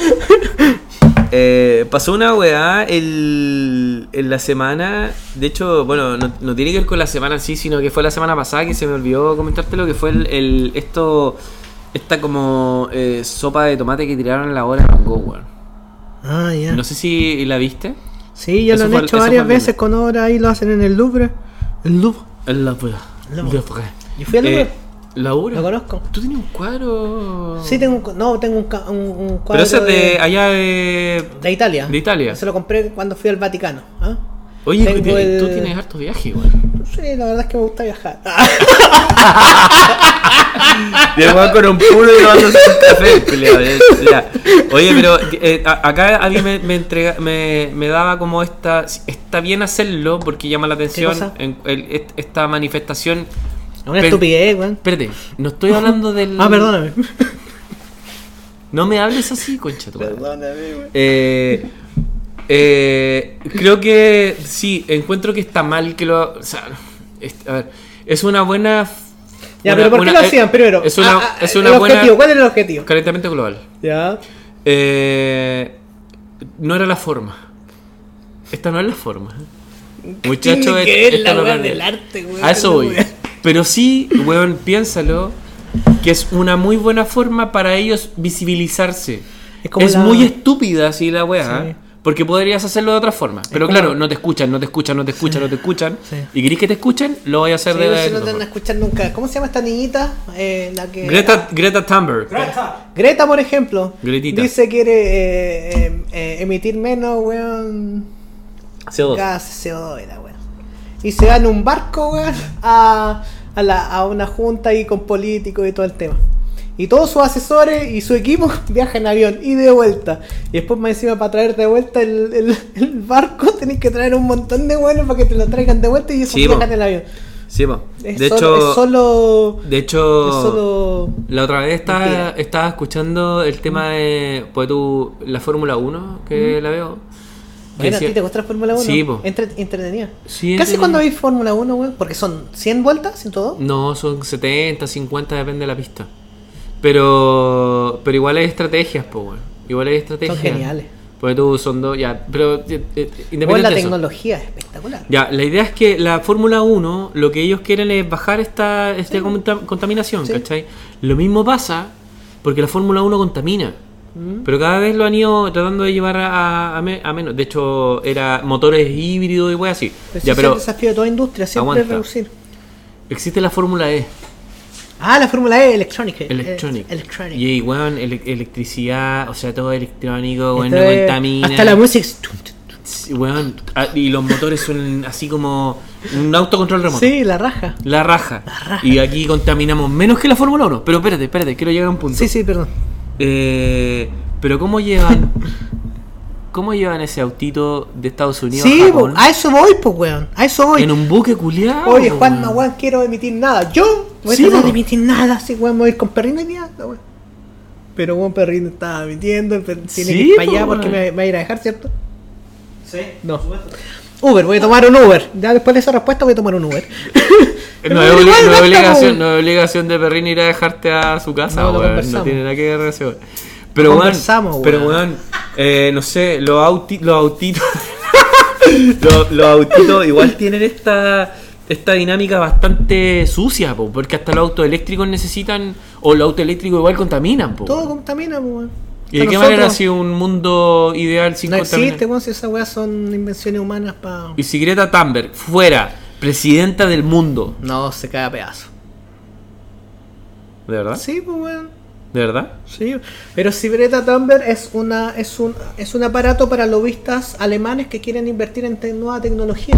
pasó una weá el, en la semana. De hecho, bueno, no, no tiene que ver con la semana en sí, sino que fue la semana pasada que se me olvidó comentarte lo que fue el, el- esto. Esta como eh, sopa de tomate que tiraron en la hora de Van Gogh, weón. Ah, ya. No sé si la viste. Sí, ya Eso lo han fue- hecho varias veces con obras ahí, lo hacen en el Louvre. El Louvre. El Louvre. Louvre. Louvre. Yo fui al Louvre. Eh, ¿La obra? Lo conozco. ¿Tú tenías un cuadro? Sí, tengo un, no, tengo un, un, un cuadro Pero ese es de allá de. de Italia. de Italia. Se lo compré cuando fui al Vaticano. ¿ah? Oye, Tengo tú- el- tienes harto viaje, igual. Sí, la verdad es que me gusta viajar. Weón con un puro y tomándose un café. eh. Oye, pero eh, acá alguien me, me, entrega, me, me daba como esta. Está bien hacerlo porque llama la atención en, el- est- esta manifestación. Una estupidez, weón. Espérate, no estoy hablando del. Ah, perdóname. No me hables así, concha tu. Perdóname, weón. Eh, eh, creo que sí, encuentro que está mal que lo. O sea, es, a ver, es una buena. Ya, una- pero ¿por qué una- lo eh, hacían primero? Es una, Ah, ah, es una el buena. objetivo, ¿cuál era el objetivo? Calentamiento global. Ya. Eh, no era la forma. Esta no es la forma. Muchachos, esta la no es del arte, weón, A eso voy. Pero sí, weón, piénsalo. Que es una muy buena forma para ellos visibilizarse. Es Es, como la- muy estúpida así la weá. Sí. Porque podrías hacerlo de otra forma. Pero como- claro, no te escuchan, no te escuchan, no te escuchan, no te escuchan. Sí. Y querés que te escuchen, lo voy a hacer Sí, de, no, de si no otra te van a forma. escuchar nunca. ¿Cómo se llama esta niñita? Eh, la que... Greta, Greta Thunberg. Greta, por ejemplo, Gretita. dice que quiere eh, eh, eh, emitir menos, weón, CO2. gas CO2, era, weón. Y se va en un barco, weón, a, a, la- a una junta ahí con políticos y todo el tema. Y todos sus asesores y su equipo viajan en avión y de vuelta. Y después más encima para traerte de vuelta el, el- el barco tenés que traer un montón de buenos para que te lo traigan de vuelta y eso Sí, viajan en el avión. Sí, po. Es de solo, hecho, es solo, de hecho, es solo La otra vez estaba, escuchando el tema de pues tú, la Fórmula 1, que la veo. Bueno, ¿a ti te gusta la Fórmula 1? Sí, po. Entre, entretenida. Sí, Casi cuando veis Fórmula 1, weón, porque son 100 vueltas, ¿102? No, son 70, 50, depende de la pista. Pero pero igual hay estrategias, pues, weón. Igual hay estrategias. Son geniales. Porque tú son dos, ya. Pero eh, eh, Bueno, independiente la tecnología es espectacular. Ya, la idea es que la Fórmula 1, lo que ellos quieren es bajar esta, esta conta- contaminación, Sí. ¿cachai? Lo mismo pasa porque la Fórmula 1 contamina. Mm. Pero cada vez lo han ido tratando de llevar a, a me- a menos. De hecho, era motores híbridos y wey así. Pero ya, ese pero es el desafío de toda industria, siempre reducir. existe la Fórmula E, Ah, la Fórmula E, Electronic. Electronic. Electronic. Y weón, ele- electricidad, o sea, todo electrónico, weón, no contamina. Hasta la música. weón, ah, y los motores son así como un autocontrol remoto. Sí, la raja. La raja. raja. Y aquí contaminamos menos que la Fórmula 1. Pero espérate, espérate, quiero llegar a un punto. Sí, sí, perdón. Eh, pero ¿cómo llevan cómo llevan ese autito de Estados Unidos Sí, a po, Japón? a eso voy, pues, weón. A eso voy. en un buque culiado. Oye, Juan, no, weón, quiero emitir nada. Yo voy Sí, a emitir nada, sí, weón, me voy a ir con Perrino día, no, weón. Pero weón, Perrino estaba emitiendo, tiene Sí, que ir para po, allá porque me, me va a ir a dejar, ¿cierto? Sí, No. Uber, voy a tomar un Uber. Ya después de esa respuesta voy a tomar un Uber. No basta, obligación, po. no obligación de Perrin ir a dejarte a su casa, No, weón. No tiene nada que ver con eso. Pero weón, pero weón. eh, no sé, los, auti los autitos los, los autitos igual tienen esta esta dinámica bastante sucia, po, porque hasta los autos eléctricos necesitan o los autos eléctricos igual contaminan, po. Todo contamina, weón. ¿Y de qué manera nosotros ha sido un mundo ideal sin No contaminar? existe, weón, si esas weas son invenciones humanas para. Y si Greta Thunberg fuera presidenta del mundo, No, se cae a pedazo. ¿de verdad? Sí, pues, weón. ¿De verdad? Sí, pero si Greta Thunberg es una es un es un aparato para lobistas alemanes que quieren invertir en te- nueva tecnología.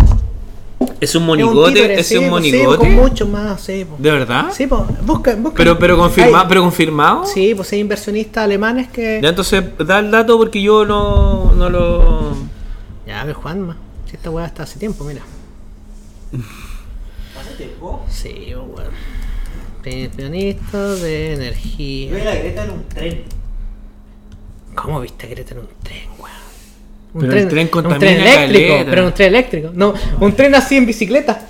¿Es un Es monigote? títere, ¿Es sí, un pues, sí, monigote? con mucho más, sí, pues. ¿De verdad? Sí, pues, busca, busca. Pero, pero, confirma, pero confirmado. Sí, pues hay inversionistas alemanes que. Ya entonces da el dato porque yo no, no lo. Ya, a ver, Juanma. Si esta weá está hace tiempo, mira. ¿Hace tiempo? Sí, weón. Inversionistas de Yo vi energía. a la Greta en un tren. ¿Cómo viste a Greta en un tren, weón? Un Pero el tren un tren eléctrico, caleta. pero un tren eléctrico. No, un tren así en bicicleta.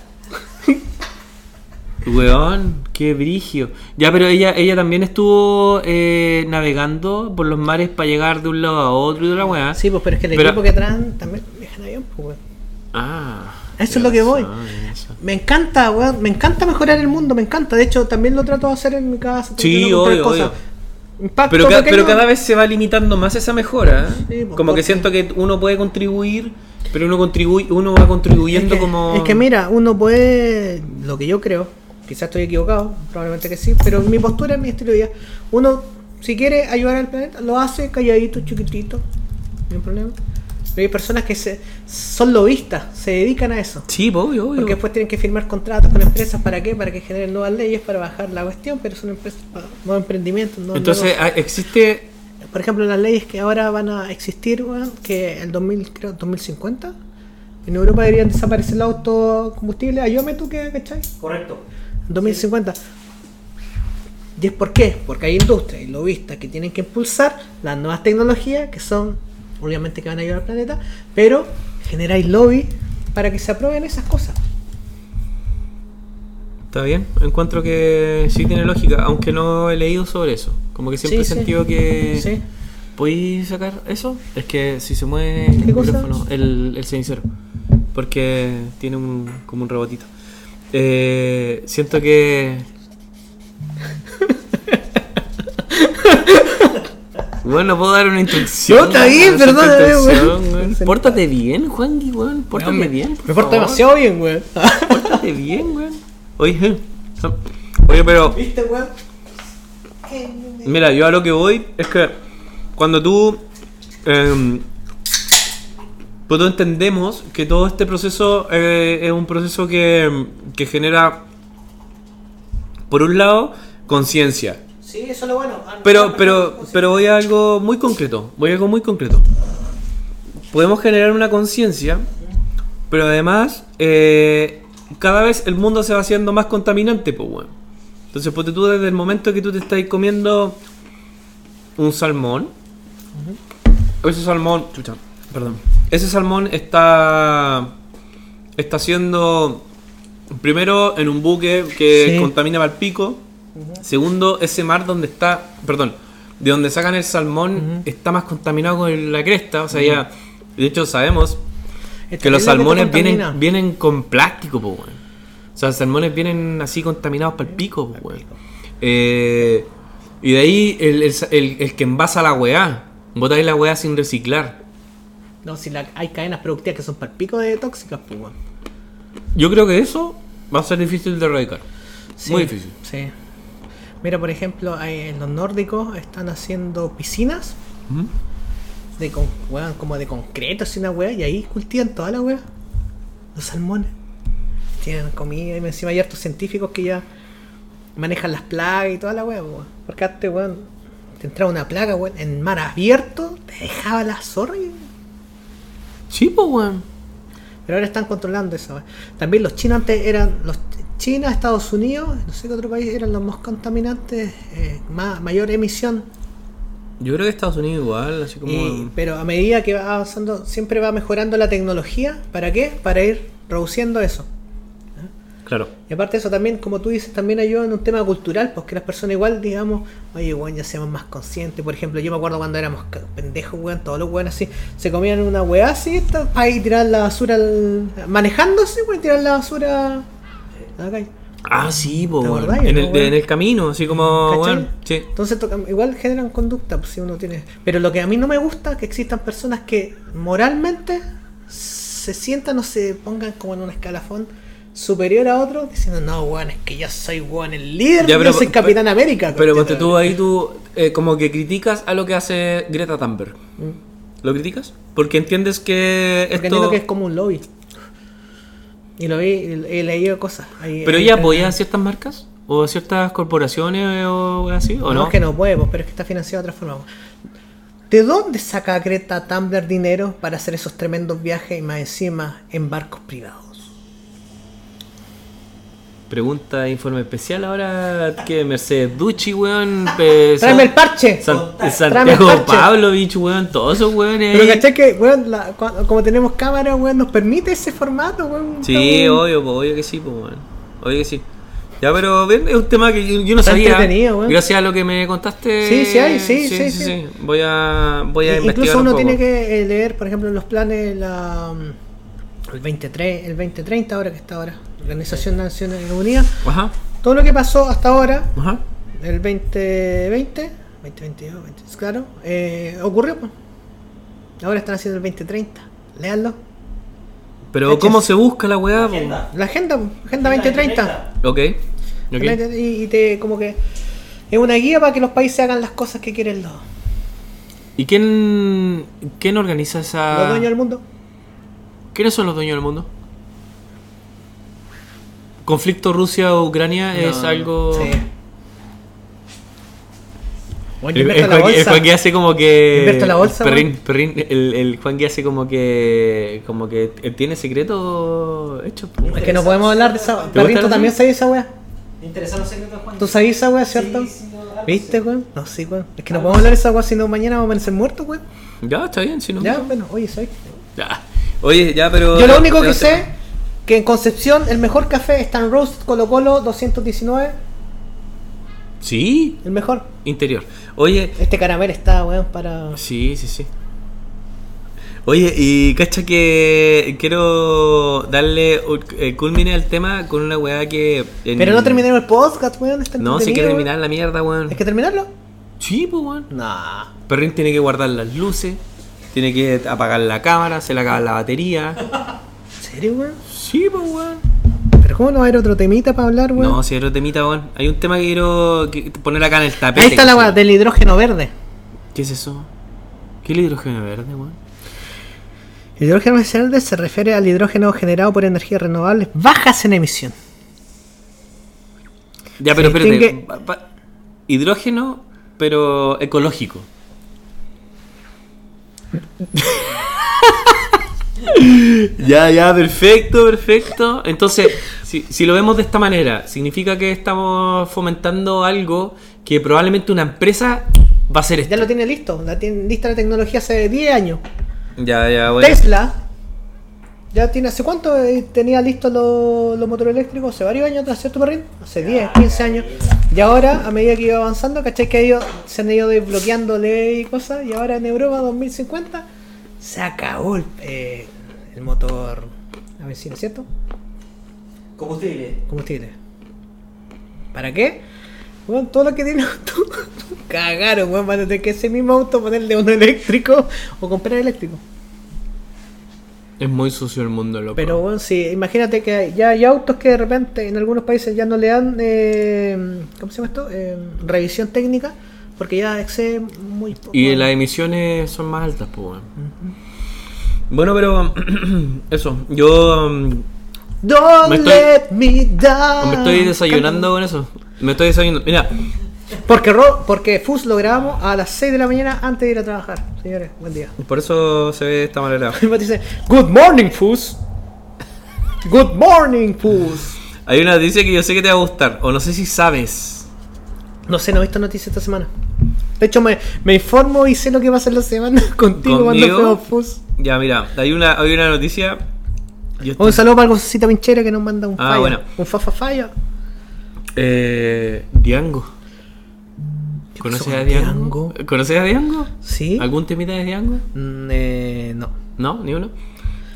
Weón, qué brigio. Ya, pero ella, ella también estuvo eh, navegando por los mares para llegar de un lado a otro y de la weá. Sí, pues, pero es que el Pero- equipo que traen también viaja en avión, pues, weón. Ah. Eso es lo que voy. eso. Me encanta, weón. Me encanta mejorar el mundo, me encanta. De hecho, también lo trato de hacer en mi casa. Sí, obvio. Impacto Pero, ca- pequeño. pero cada vez se va limitando más esa mejora. ¿eh? Sí, pues, como que siento que uno puede contribuir, pero uno contribuye, uno va contribuyendo es que, como. es que mira, uno puede, lo que yo creo, quizás estoy equivocado, probablemente que sí, pero mi postura mi estilo de vida. Uno, si quiere ayudar al planeta, lo hace calladito, chiquitito, no hay problema. Pero hay personas que se, son lobistas, se dedican a eso. Sí, obvio, obvio. Porque después tienen que firmar contratos con empresas, ¿para qué? Para que generen nuevas leyes para bajar la cuestión, pero son empresas nuevos emprendimientos. nuevos Entonces ah, existe. por ejemplo, las leyes que ahora van a existir, weón, que el 2000, creo, 2050, en Europa deberían desaparecer los autocombustibles. Ayúdame tú que, ¿cachai? Correcto. 2050. ¿Y es por qué? Porque hay industrias y lobistas que tienen que impulsar las nuevas tecnologías que son, obviamente, que van a ayudar al planeta, pero generáis lobby para que se aprueben esas cosas. Está bien, encuentro que sí tiene lógica, aunque no he leído sobre eso. Como que siempre Sí, he sí. sentido que. Sí. ¿Podéis sacar eso? Es que si se mueve el micrófono, el, el cenicero. Porque tiene un, como un rebotito. Eh, siento que. Bueno, puedo dar una instrucción. No, está bien, weón, intención, weón. weón. Pórtate bien, Juan weón. Pórtate Weón, me- bien. por Me porto demasiado bien, weón. Pórtate bien, weón. Oye, oye, pero. ¿Viste, weón? Mira, yo a lo que voy es que cuando tú. Eh, pues todos entendemos que todo este proceso eh, es un proceso que, que genera, por un lado, conciencia. Sí, eso es lo bueno. Pero, pero, pero voy a algo muy concreto. Voy a algo muy concreto. Podemos generar una conciencia, pero además, eh, cada vez el mundo se va haciendo más contaminante, pues bueno. Entonces, ponte tú desde el momento que tú te estás comiendo un salmón. Ese salmón, chucha, perdón. Ese salmón está está siendo primero en un buque que Sí. contamina para el pico. Segundo, ese mar donde está, perdón, de donde sacan el salmón está más contaminado con la cresta. O sea, ya. De hecho, sabemos que los salmones vienen, vienen con plástico, pues, weón. O sea, los salmones vienen así contaminados para el pico, pues, weón. Eh, y de ahí el, el, el- el que envasa la weá. Botáis la weá sin reciclar. No, si la- hay cadenas productivas que son para el pico de tóxicas, pues. Yo creo que eso va a ser difícil de erradicar. Sí, Muy difícil. Sí. Mira, por ejemplo, en los nórdicos están haciendo piscinas Ujú. de con, weón, como de concreto, así una weá, y ahí cultivan toda la weá. Los salmones. Tienen comida, y encima hay hartos científicos que ya manejan las plagas y toda la weá, weón. Porque antes, weón, te entraba una plaga, weón, en mar abierto, te dejaba la zorra y- Sí, pues, weón. Pero ahora están controlando eso. También los chinos antes eran los China, Estados Unidos, no sé qué otro país eran los más contaminantes, eh, más, mayor emisión. Yo creo que Estados Unidos igual, así como. Y- pero a medida que va avanzando, siempre va mejorando la tecnología. ¿Para qué? Para ir reduciendo eso. Claro. Y aparte de eso también, como tú dices, también ayuda en un tema cultural, porque las personas igual, digamos, oye, weón, ya seamos más conscientes. Por ejemplo, yo me acuerdo cuando éramos pendejos, weón, todos los weón así, se comían una weá así, para ir tirar la basura, al- manejándose, weón, tirar la basura Ah, sí, pues, ¿Te weón. acordás, En, el, weón? en el camino, así como. Sí. Entonces igual generan conducta, pues si uno tiene. Pero lo que a mí no me gusta es que existan personas que moralmente se sientan o se pongan como en un escalafón superior a otro, diciendo, no, weón, es que yo soy weón el líder, Ya, yo pero- soy Capitán América. Pero ponte tú ahí, tú eh, como que criticas a lo que hace Greta Thunberg. ¿Lo criticas? Porque entiendes que Porque esto... entiendo que es como un lobby. Y lo vi, y he leído cosas. Ahí- ¿Pero ella apoya a ciertas marcas? ¿O a ciertas corporaciones o así? ¿O no, no? es que no puede, pues, pero es que está financiado de otra forma. ¿De dónde saca Greta Tumblr dinero para hacer esos tremendos viajes y más encima en barcos privados? Pregunta, informe especial ahora que Mercedes Ducci, weón. pe- ¡Tráeme el parche! San- Santiago parche. Pavlovich, weón. Todos esos weones Pero caché que, weón, la- cua- como tenemos cámara, weón, nos permite ese formato, weón. Sí, obvio, pues, obvio que sí, pues, weón. Obvio que sí. Ya, pero ven, es un tema que yo, yo no Está sabía. weón. Gracias a lo que me contaste. Sí, sí hay, sí, sí, sí. Voy a, voy a I- investigar Incluso un uno poco. tiene que eh, leer, por ejemplo, los planes, la, el, 23, el 2030, ahora que está ahora, Organización de Naciones Unidas, Ajá, todo lo que pasó hasta ahora, ajá. el 2020, 2022, 20, claro, eh, ocurrió. pues. Ahora están haciendo el 2030. Leanlo. Pero, Eches. ¿cómo se busca la weá? po? Agenda. La agenda, agenda 2030. Ok, ok. Y, y te como que es una guía para que los países hagan las cosas que quieren los, ¿Y quién, quién organiza esa. los dueños del mundo. ¿Quiénes son los dueños del mundo? Conflicto Rusia-Ucrania es algo. Sí. Bueno, El, Juan, el. Juan que hace como que. La bolsa, Perrín, Perrín, el, el Juan que hace como que. Como que tiene secreto hecho. po. Es que no podemos hablar de esa. Perrito la también sabía esa wea. ¿Te interesan los secretos, Juan? ¿Tú sabías esa wea, cierto? Sí, sí, no, algo ¿Viste, sí. weón? No, sí, weón. Es que no podemos hablar de esa wea si no mañana vamos a amanecer muertos, weón. Ya, está bien, si no. Ya, bueno, oye, ¿sabes? Ya. Oye, ya, pero. Yo lo único que sé que en Concepción el mejor café está en Roast Colo Colo 219. Sí, El mejor. interior. Oye, Este caramelo está, weón, para. Sí, sí, sí. Oye, y cacha que quiero darle eh, culmine al tema con una weá que. en- Pero no terminemos el podcast, weón. Está No, si quiere weón. terminar la mierda, weón. ¿Hay que terminarlo? Sí, pues, weón. Nah. Perrin tiene que guardar las luces, tiene que apagar la cámara, se le acaba la batería. ¿En serio, weón? Sí, pues, weón. ¿Pero cómo no va a haber otro temita para hablar, weón? No, si hay otro temita, weón. Hay un tema que quiero que- poner acá en el tapete. Ahí está la weá se- del hidrógeno verde. ¿Qué es eso? ¿Qué es el hidrógeno verde, weón? El hidrógeno verde se refiere al hidrógeno generado por energías renovables bajas en emisión. Ya, pero Se espérate. distingue- pa- pa- hidrógeno, pero ecológico. ya, ya, perfecto, perfecto. Entonces, si, si lo vemos de esta manera, significa que estamos fomentando algo que probablemente una empresa va a hacer esto. Ya lo tiene listo. La tiene lista la tecnología hace 10 años. Ya, ya, bueno. Tesla ya tiene. ¿Hace cuánto eh, tenía listos los, motores eléctricos? Hace varios años atrás, ¿cierto, Perrin? Hace 10, 15 años. Y ahora, a medida que iba avanzando, ¿cachai? Que ellos se han ido desbloqueando ley y cosas. Y ahora en Europa 2050 se acabó el, eh, el motor a benzina, ¿cierto? Combustible. Combustible. ¿Para qué? Bueno, todo lo que tiene auto cagaron, weón. Van a tener que ese mismo auto ponerle uno eléctrico o comprar eléctrico. Es muy sucio el mundo, loco. Pero bueno, sí, imagínate que ya hay autos que de repente en algunos países ya no le dan, eh, ¿cómo se llama esto? Eh, revisión técnica, porque ya excede muy poco. Y las emisiones son más altas, pues, weón. Bueno, pero eso, yo um, Don't Me estoy- let me down. me estoy desayunando con eso. Me estoy desayunando. Mira, Porque, Ro- porque FUS lo grabamos a las 6 de la mañana antes de ir a trabajar. Señores, buen día. por eso se ve esta manera. Dice, Good morning, FUS. Good morning, FUS. Hay una noticia que yo sé que te va a gustar, o no sé si sabes. No sé, no he visto noticias esta semana. De hecho, me, me informo y sé lo que va a ser la semana contigo cuando ¿Conmigo? fuimos FUS. Ya, mira, hay una, hay una noticia. Yo Un saludo para Cosita Pinchera que nos manda un Ah, falla. bueno. Un fafa falla. Eh, Diango. ¿Conoces a Diango? Diango? ¿Conoces a Diango? ¿Sí? ¿Algún temita de Diango? Mm, eh, no. No, ni uno.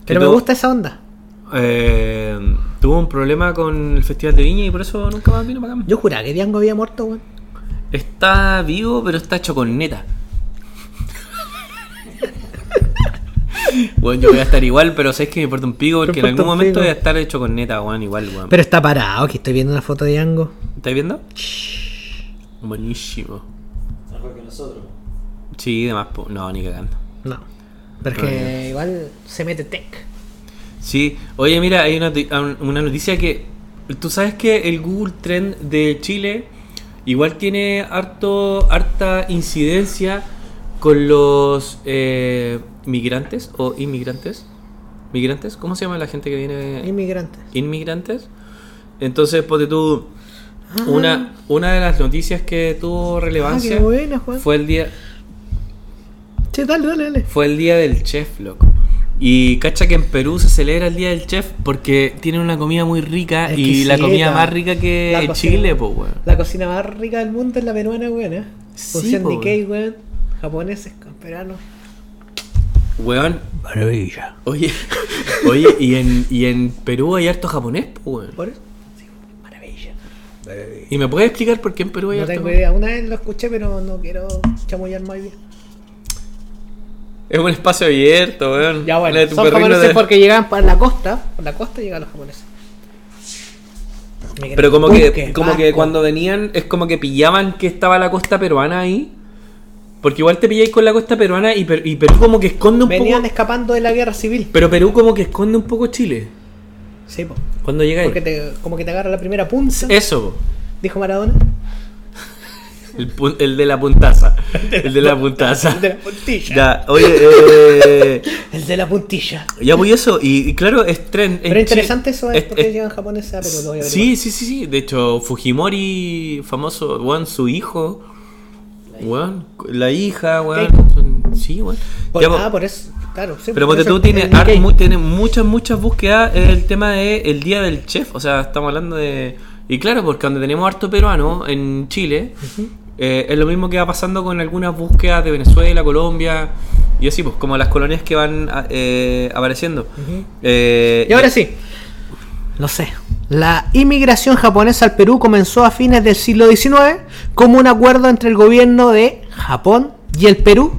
Pero me tuvo- gusta esa onda. eh, tuvo un problema con el Festival de Viña y por eso nunca más vino para acá. Yo juraba que Diango había muerto, weón. Está vivo, pero está hecho con neta. Bueno, yo voy a estar igual, pero sabes que me importa un pico porque en algún momento pico. voy a estar hecho con neta, weón, igual, weón. Pero está parado, que estoy viendo una foto de Diango. ¿Estás viendo? Buenísimo. Mejor que nosotros. Sí, demás, po- no, ni cagando. No. Pero es que igual se mete tech. Sí, oye, mira, hay una, una noticia que. Tú sabes que el Google Trend de Chile igual tiene harto, harta incidencia con los eh, migrantes o inmigrantes. ¿Migrantes? ¿Cómo se llama la gente que viene? Inmigrantes. Inmigrantes. Entonces, ponte tú. Una, una de las noticias que tuvo Ah, relevancia qué buena, Juan. fue el día Che, dale, dale, dale. fue el día del chef, loco. Y cacha que en Perú se celebra el día del chef porque tienen una comida muy rica y la comida más rica que La en cocina- Chile, pues, weón. La cocina más rica del mundo es la peruana, weón. ¿eh? Sí, po, Nikkei, weón. Japoneses con peruanos. Weón, Maravilla. oye, oye, y en, y en Perú hay harto japonés, pues, weón. ¿Por eso? Sí, maravilla. ¿Y me puedes explicar por qué en Perú hay No harto tengo japonés? idea. Una vez lo escuché, pero no quiero chamullar más bien. Es un espacio abierto, weón. Ya bueno, de son japoneses de- porque llegan por la costa. Por la costa llegan los japoneses. Pero como que, como que cuando venían, es como que pillaban que estaba la costa peruana ahí. Porque igual te pilláis con la costa peruana y, Per- y Perú como que esconde un Venían poco. escapando de la guerra civil. Pero Perú como que esconde un poco Chile. Sí, po. Cuando llegáis. Porque te, como que te agarra la primera punta. Eso, po. Dijo Maradona. El, de la puntaza. El de la puntaza. El de la puntilla. Ya, oye, eh, El de la puntilla. ya voy eso. Y, y claro, es tren. Pero es interesante eso es es- porque es- llegan japoneses a Perú. Lo voy a Sí, sí, sí, sí. De hecho, Fujimori, famoso, weón, su hijo. Weón, la hija, weón. Sí, weón. Por, Ya, ah, por eso. Claro, sí, Pero por porque tú tienes, tienes muchas, muchas búsquedas el tema de el día del chef. O sea, estamos hablando de. Y claro, porque cuando tenemos harto peruano en Chile, eh, es lo mismo que va pasando con algunas búsquedas de Venezuela, Colombia y así, pues, como las colonias que van a- eh, apareciendo. Eh, Y ahora sí. No sé. La inmigración japonesa al Perú comenzó a fines del siglo XIX como un acuerdo entre el gobierno de Japón y el Perú,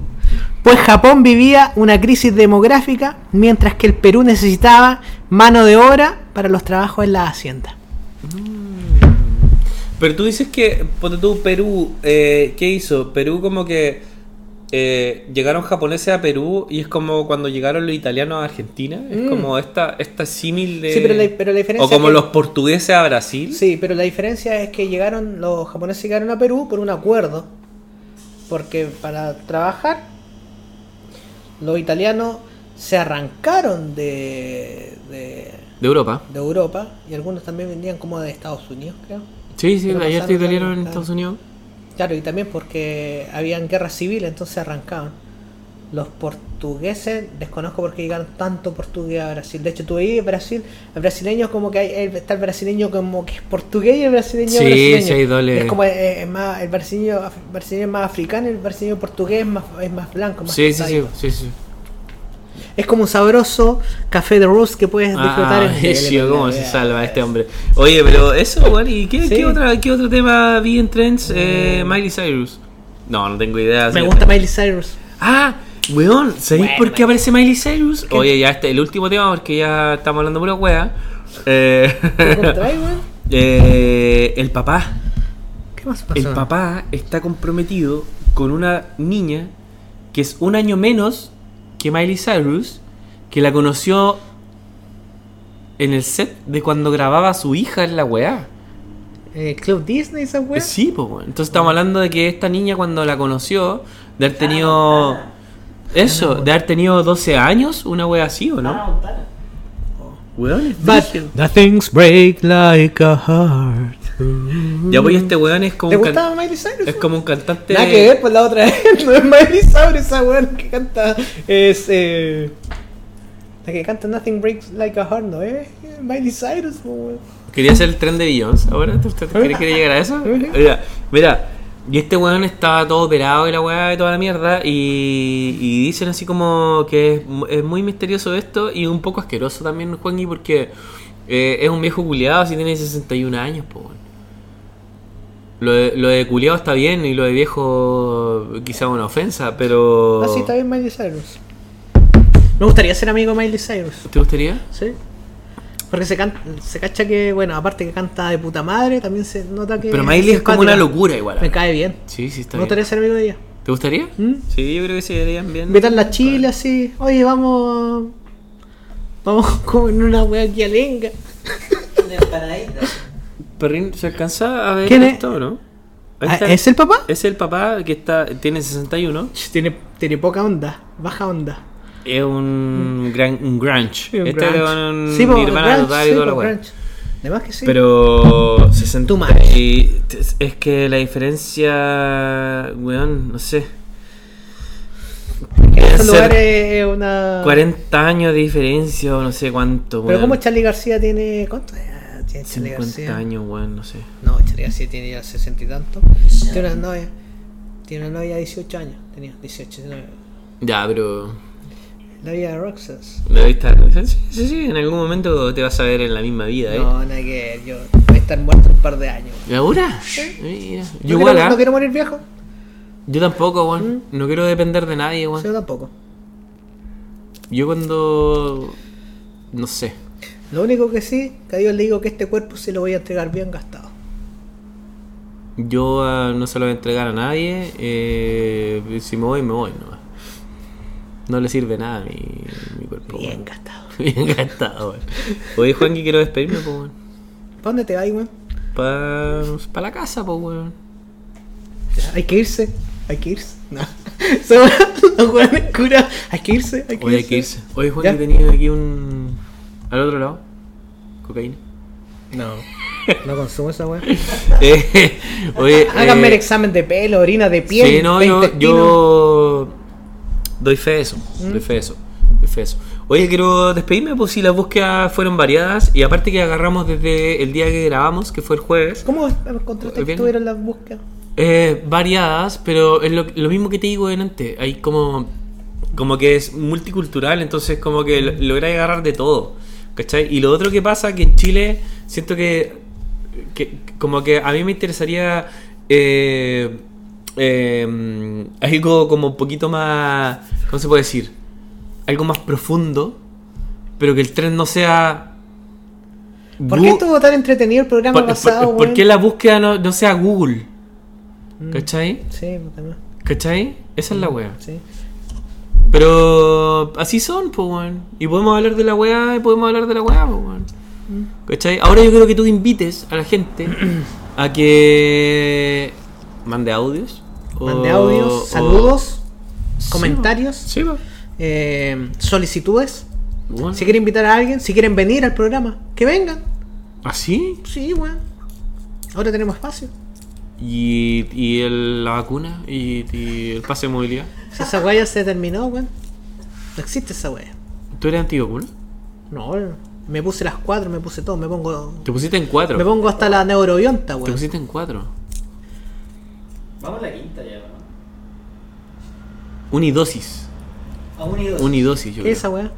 pues Japón vivía una crisis demográfica mientras que el Perú necesitaba mano de obra para los trabajos en la hacienda. Pero tú dices que, ponte tú, Perú, eh, ¿qué hizo? Perú como que eh, llegaron japoneses a Perú y es como cuando llegaron los italianos a Argentina. Es Mm. como esta, esta símil de... Sí, pero la- pero la diferencia O como que- los portugueses a Brasil. Sí, pero la diferencia es que llegaron, los japoneses llegaron a Perú por un acuerdo. Porque para trabajar, los italianos se arrancaron de, de, De Europa. de Europa y algunos también venían como de Estados Unidos, creo. Sí, sí, Pero hay harto pasaron, italiano en Estados Unidos. Claro, y también porque habían guerra civil, entonces arrancaban. Los portugueses, desconozco por qué llegaron tanto portugués a Brasil. De hecho, tú veis Brasil, el brasileño como que hay, el- está el brasileño como que es portugués y el brasileño Sí, brasileño. sí, hay doble. Es como eh, es más, el brasileño, brasileño es más africano, el brasileño portugués es más, es más blanco, más Sí, sí, sí, sí, sí. Es como un sabroso café de rose que puedes disfrutar Ah, en sí, cómo se Eh, salva este hombre. Oye, pero eso, weón, ¿y qué, Sí. qué, otra, qué otro tema vi en Trends? Eh, Miley Cyrus. No, no tengo idea. Me gusta Miley Cyrus. Ah, weón, ¿sabéis Bueno, por qué aparece Miley Cyrus? ¿Qué? Oye, ya este, el último tema, porque ya estamos hablando pura wea. Eh, eh, el papá. ¿Qué más pasó? El papá está comprometido con una niña que es un año menos que Miley Cyrus, que la conoció en el set de cuando grababa a su hija en la weá. Eh, Club Disney, esa weá. Sí, pues. Entonces estamos hablando de que esta niña cuando la conoció, de haber tenido... Eso, de haber tenido 12 años, una wea así, ¿o no? Weón, es But brígido. the things break like a heart. Ya voy, este weón es como ¿Te un can- gustaba Miley Cyrus? Es como un cantante... Nada que ver, pues la otra no es Miley Cyrus, esa weón que canta. Es. Eh, la que canta Nothing Breaks Like a Heart, ¿no? Es Miley Cyrus, pues, weón. Quería hacer el tren de Beyoncé. Ahora ¿tú- tú- ¿quiere, quiere llegar a eso? Mira, mira. Y este weón estaba todo operado y la weá y toda la mierda. Y, y dicen así como que es, es muy misterioso esto y un poco asqueroso también, Juanqui, porque eh, es un viejo culiado si tiene 61 años, pues weón. Lo de, lo de culiado está bien y lo de viejo quizá una ofensa, pero. Ah, sí, está bien Miley Cyrus. Me gustaría ser amigo de Miley Cyrus. ¿Te gustaría? Sí. Porque se, can- se cacha que, bueno, aparte que canta de puta madre, también se nota que. Pero Miley es como una locura igual. Me cae bien. Sí, sí, está Me bien. gustaría ser amigo de ella. ¿Te gustaría? ¿Mm? Sí, yo creo que se verían bien. Invitarla a Chile así. Oye, vamos. Vamos como en una wea aquí alenga. Una empanadita. Perrín, ¿se alcanza a ver ¿Quién es? esto o no? Ah, está. ¿Es el papá? Es el papá que está tiene 61. Ch, Tiene, tiene poca onda, baja onda. Es un gran un grunge. Un este grunge. es un Sí, Nirvana total sí, y. Además que sí. Pero 60 Too much. y es que la diferencia, weón, no sé. en ser lugares es una. 40 años de diferencia o no sé cuánto, Pero weón. como Charlie García tiene. ¿Cuánto Ah, tiene Charlie 50 García? años, weón, no sé. No, Charlie García tiene ya 60 y tanto. Tiene una novia. Tiene una novia de 18 años. Tenía 18, 19. Ya, pero La vida de Roxas. ¿Lo viste? Sí, sí, sí, en algún momento te vas a ver en la misma vida, ¿eh? No, nada que ver. Yo voy a estar muerto un par de años. ¿Y ahora? Mira. No Yo igual, quiero, ¿ah? no quiero morir viejo. Yo tampoco, weón. No quiero depender de nadie, weón. Yo tampoco. Yo cuando... No sé. Lo único que sí, que a Dios le digo que este cuerpo se lo voy a entregar bien gastado. Yo ah, no se lo voy a entregar a nadie. eh, si me voy, me voy, no. No le sirve nada a mi, mi cuerpo. Bien gastado. Bien gastado, weón. Oye, Juan, que quiero despedirme, pues, weón. ¿Para dónde te vas, weón? Para la casa, pues, weón. Hay que irse. Hay que irse. No. Son los weones cura. Hay que irse. Hay que Oye, hay irse. que irse. Oye, Juan, que tenía aquí un... Al otro lado. Cocaína. No. No consumo esa weón. Eh, oye, Háganme el eh, examen de pelo, orina de piel. Sí, no, yo, yo doy fe de eso, ¿Mm? doy fe de eso, doy fe de eso. Oye, quiero despedirme, pues si las búsquedas fueron variadas y aparte que agarramos desde el día que grabamos, que fue el jueves, ¿Cómo encontraste que Bien. tuvieron las búsquedas? eh, variadas, pero es lo, lo mismo que te digo delante, hay como, como que es multicultural, entonces como que lo- lográis agarrar de todo, ¿cachai? Y lo otro que pasa que en Chile siento que, que como que a mí me interesaría eh, eh, algo como un poquito más, ¿cómo se puede decir? Algo más profundo, pero que el tren no sea... ¿Por qué estuvo tan entretenido el programa por, pasado, por- qué la búsqueda no, no sea Google? Mm. ¿Cachai? Sí. ¿Cachai? Esa es la wea. Sí. Pero así son, pues, weón. Y podemos hablar de la weá y podemos hablar de la weá, pues, weón. ¿Cachai? Ahora yo creo que tú invites a la gente a que mande audios. o- Mande audios, saludos, Sí, comentarios, Sí, eh, solicitudes. Bueno. Si quieren invitar a alguien, si quieren venir al programa, que vengan. ¿Así? Sí, weón. Ahora tenemos espacio. ¿Y, y el- la vacuna? ¿Y, y el pase de movilidad? Si esa weá ya se terminó, weón. No existe esa weá. ¿Tú eres antivacuna? No, me puse las cuatro, me puse todo, me pongo. Te pusiste en cuatro. Me pongo hasta la neurobionta, Te weón. pusiste en cuatro. Vamos a la quinta ya, ¿no? Unidosis. A unidos. Unidosis, yo ¿Qué creo. es esa weá?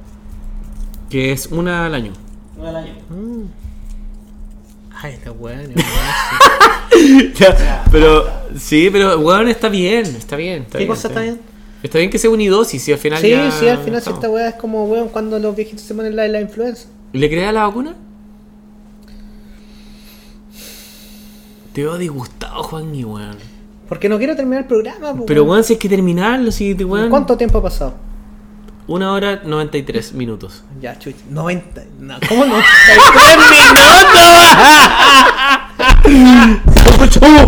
Que es una al año. Uno al año. Mm. Ay, esta Ya, pero, sí, pero, weón, está bien, está bien. Está ¿Qué bien, cosa está bien? Está bien que sea unidosis y al final Sí, ya sí, al final si esta weá es como weón cuando los viejitos se ponen la de la influenza. ¿Le creas la vacuna? Te veo disgustado, Juan, y weón. Porque no quiero terminar el programa, po, Pero, weón. weón, si hay que terminarlo, si, te- weón. ¿Cuánto tiempo ha pasado? Una hora 93 minutos. Ya, chucha. 90. No, ¿Cómo no?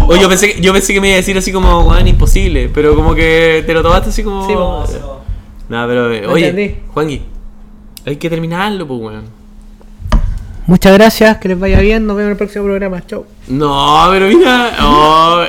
Oye, yo pensé, que- yo pensé que me iba a decir así como, weón, imposible. Pero como que te lo tomaste así como. Sí, po. Nada, pero, eh, No oye. Juanqui, hay que terminarlo, pues, weón. Muchas gracias, que les vaya bien. Nos vemos en el próximo programa. Chau. No, pero mira. Oh.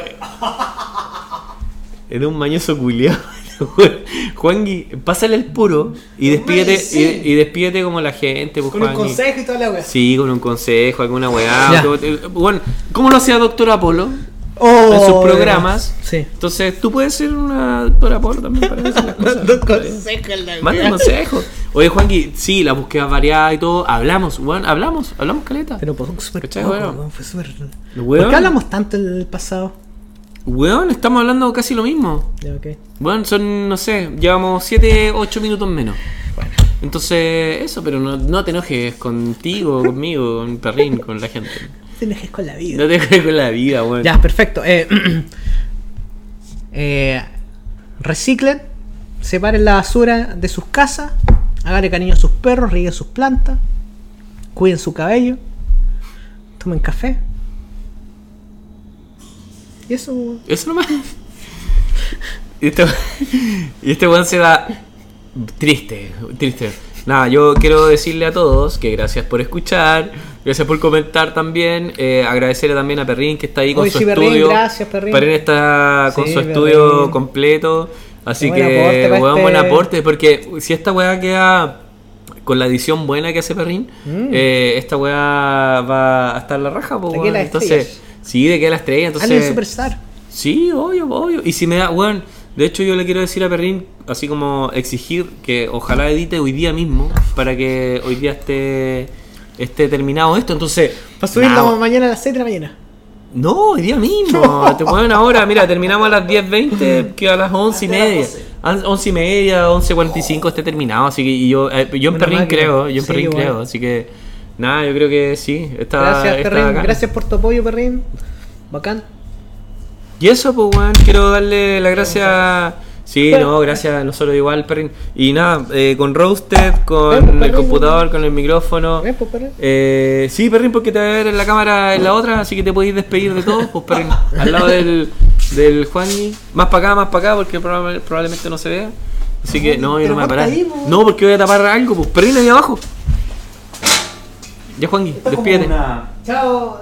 Era un mañoso culiao. Juanqui, pásale el puro y despídete, Sí. y, y despídete como la gente, pues, Con un consejo y toda la weá. Sí, con un consejo, alguna weá. Bueno, ¿cómo lo hacía Doctor Apolo? Oh, en sus de programas. Sí. Entonces, tú puedes ser una Doctora Apolo también para decir las Manda consejos. Oye, Juanqui, sí, la búsqueda variada y todo. Hablamos, weón, hablamos, hablamos caleta. Pero pues súper ¿Cachai, poco, weón? fue súper... ¿Por qué hablamos tanto en el pasado? Weón, estamos hablando casi lo mismo. Bueno, son, no sé, llevamos 7, 8 minutos menos. Entonces, eso, pero no, no te enojes contigo, conmigo, con Perrín, con la gente. Te enojes con la vida. No te enojes con la vida, weón. Ya, perfecto. Eh, eh, reciclen, separen la basura de sus casas, háganle cariño a sus perros, rieguen sus plantas, cuiden su cabello, tomen café. Y eso, Eso nomás. Y este, y este weón se va triste, triste. Nada, yo quiero decirle a todos que gracias por escuchar, gracias por comentar también, eh, agradecerle también a Perrín que está ahí con su sí, Perrín, estudio. gracias, Perrín. está con Sí, su estudio completo, así Buen que aporte weón, este- buen aporte, porque si esta weá queda con la edición buena que hace Perrín, Mm. eh, esta weá va a estar la raja, las entonces. Sí, de que la estrella, entonces... Alguien superstar. Sí, obvio, obvio. Y si me da, weón, de hecho yo le quiero decir a Perrin, así como exigir que ojalá edite hoy día mismo, para que hoy día esté, esté terminado esto. Entonces, Para subirlo nah, mañana a las 6 de la mañana. no, hoy día mismo. Te ponen ahora, mira, terminamos a las 10.20, que a las 11 y media. A las 11 y media, 11.45 esté terminado. Así que yo, eh, yo en Perrin creo, yo en Perrin creo. Así que, nada, yo creo que sí. Está, Gracias, está Perrin. bacán. Gracias por tu apoyo, Perrin. Bacán. Y eso, pues, weón, quiero darle las gracias. Sí, no, gracias a nosotros igual, Perrin. Y nada, eh, con Roasted, con Ven, pues, el computador, con el micrófono. Ven, pues, Perrin. Eh, sí, Perrin, porque te voy a ver en la cámara en la otra, así que te podéis despedir de todos, pues, Perrin. al lado del, del Juanji. Más para acá, más para acá, porque probable- probablemente no se vea. Así que, no, yo no me voy a parar. ahí, po. No, porque voy a tapar algo, pues, Perrin ahí abajo. Ya, como despídete. una- Chao.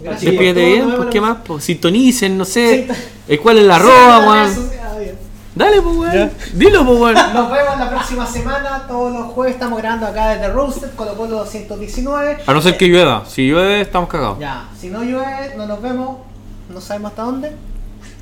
Gracias Despídete bien, pues vemos qué más, pues sintonicen, no sé. Sí. El cual es la arroba, weón. Dale, pues, weón. Dilo, pues, weón. Nos vemos la próxima semana. Todos los jueves estamos grabando acá desde Roasted, Colo Colo 219. A no ser que llueva. Si llueve, estamos cagados. Ya, si no llueve, no nos vemos. No sabemos hasta dónde.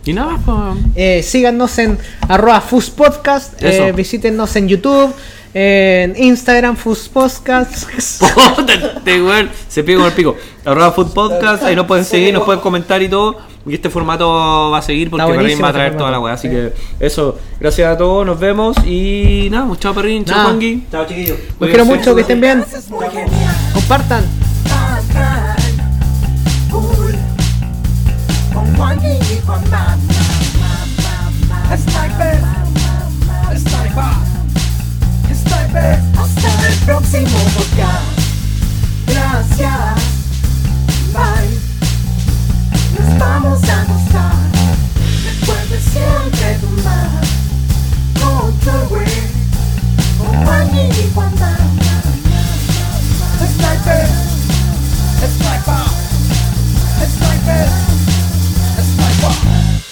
Y nada más, pues. Eh, síganos en arroba Podcast. Eso. Eh, visítenos en YouTube, en Instagram, Fus Podcast. Puta, este se pega con el pico. Arroba Food Podcast, ahí nos pueden seguir, nos pueden comentar y todo. Y este formato va a seguir porque Perrin va a traer este toda la weá. Así sí. que eso, gracias a todos, nos vemos. Y nada, pues, chao Perrin, chao Nada. Juangui. Chao, chiquillos. Los quiero mucho, que estén bien. Compartan. Con y Mamá. Sniper. Hasta el próximo podcast. Gracias. Bye. Nos vamos a gustar. Recuerde siempre tomar. Control Way. Con Juan y Juan Mamá. Sniper. Sniper. Sniper. fuck.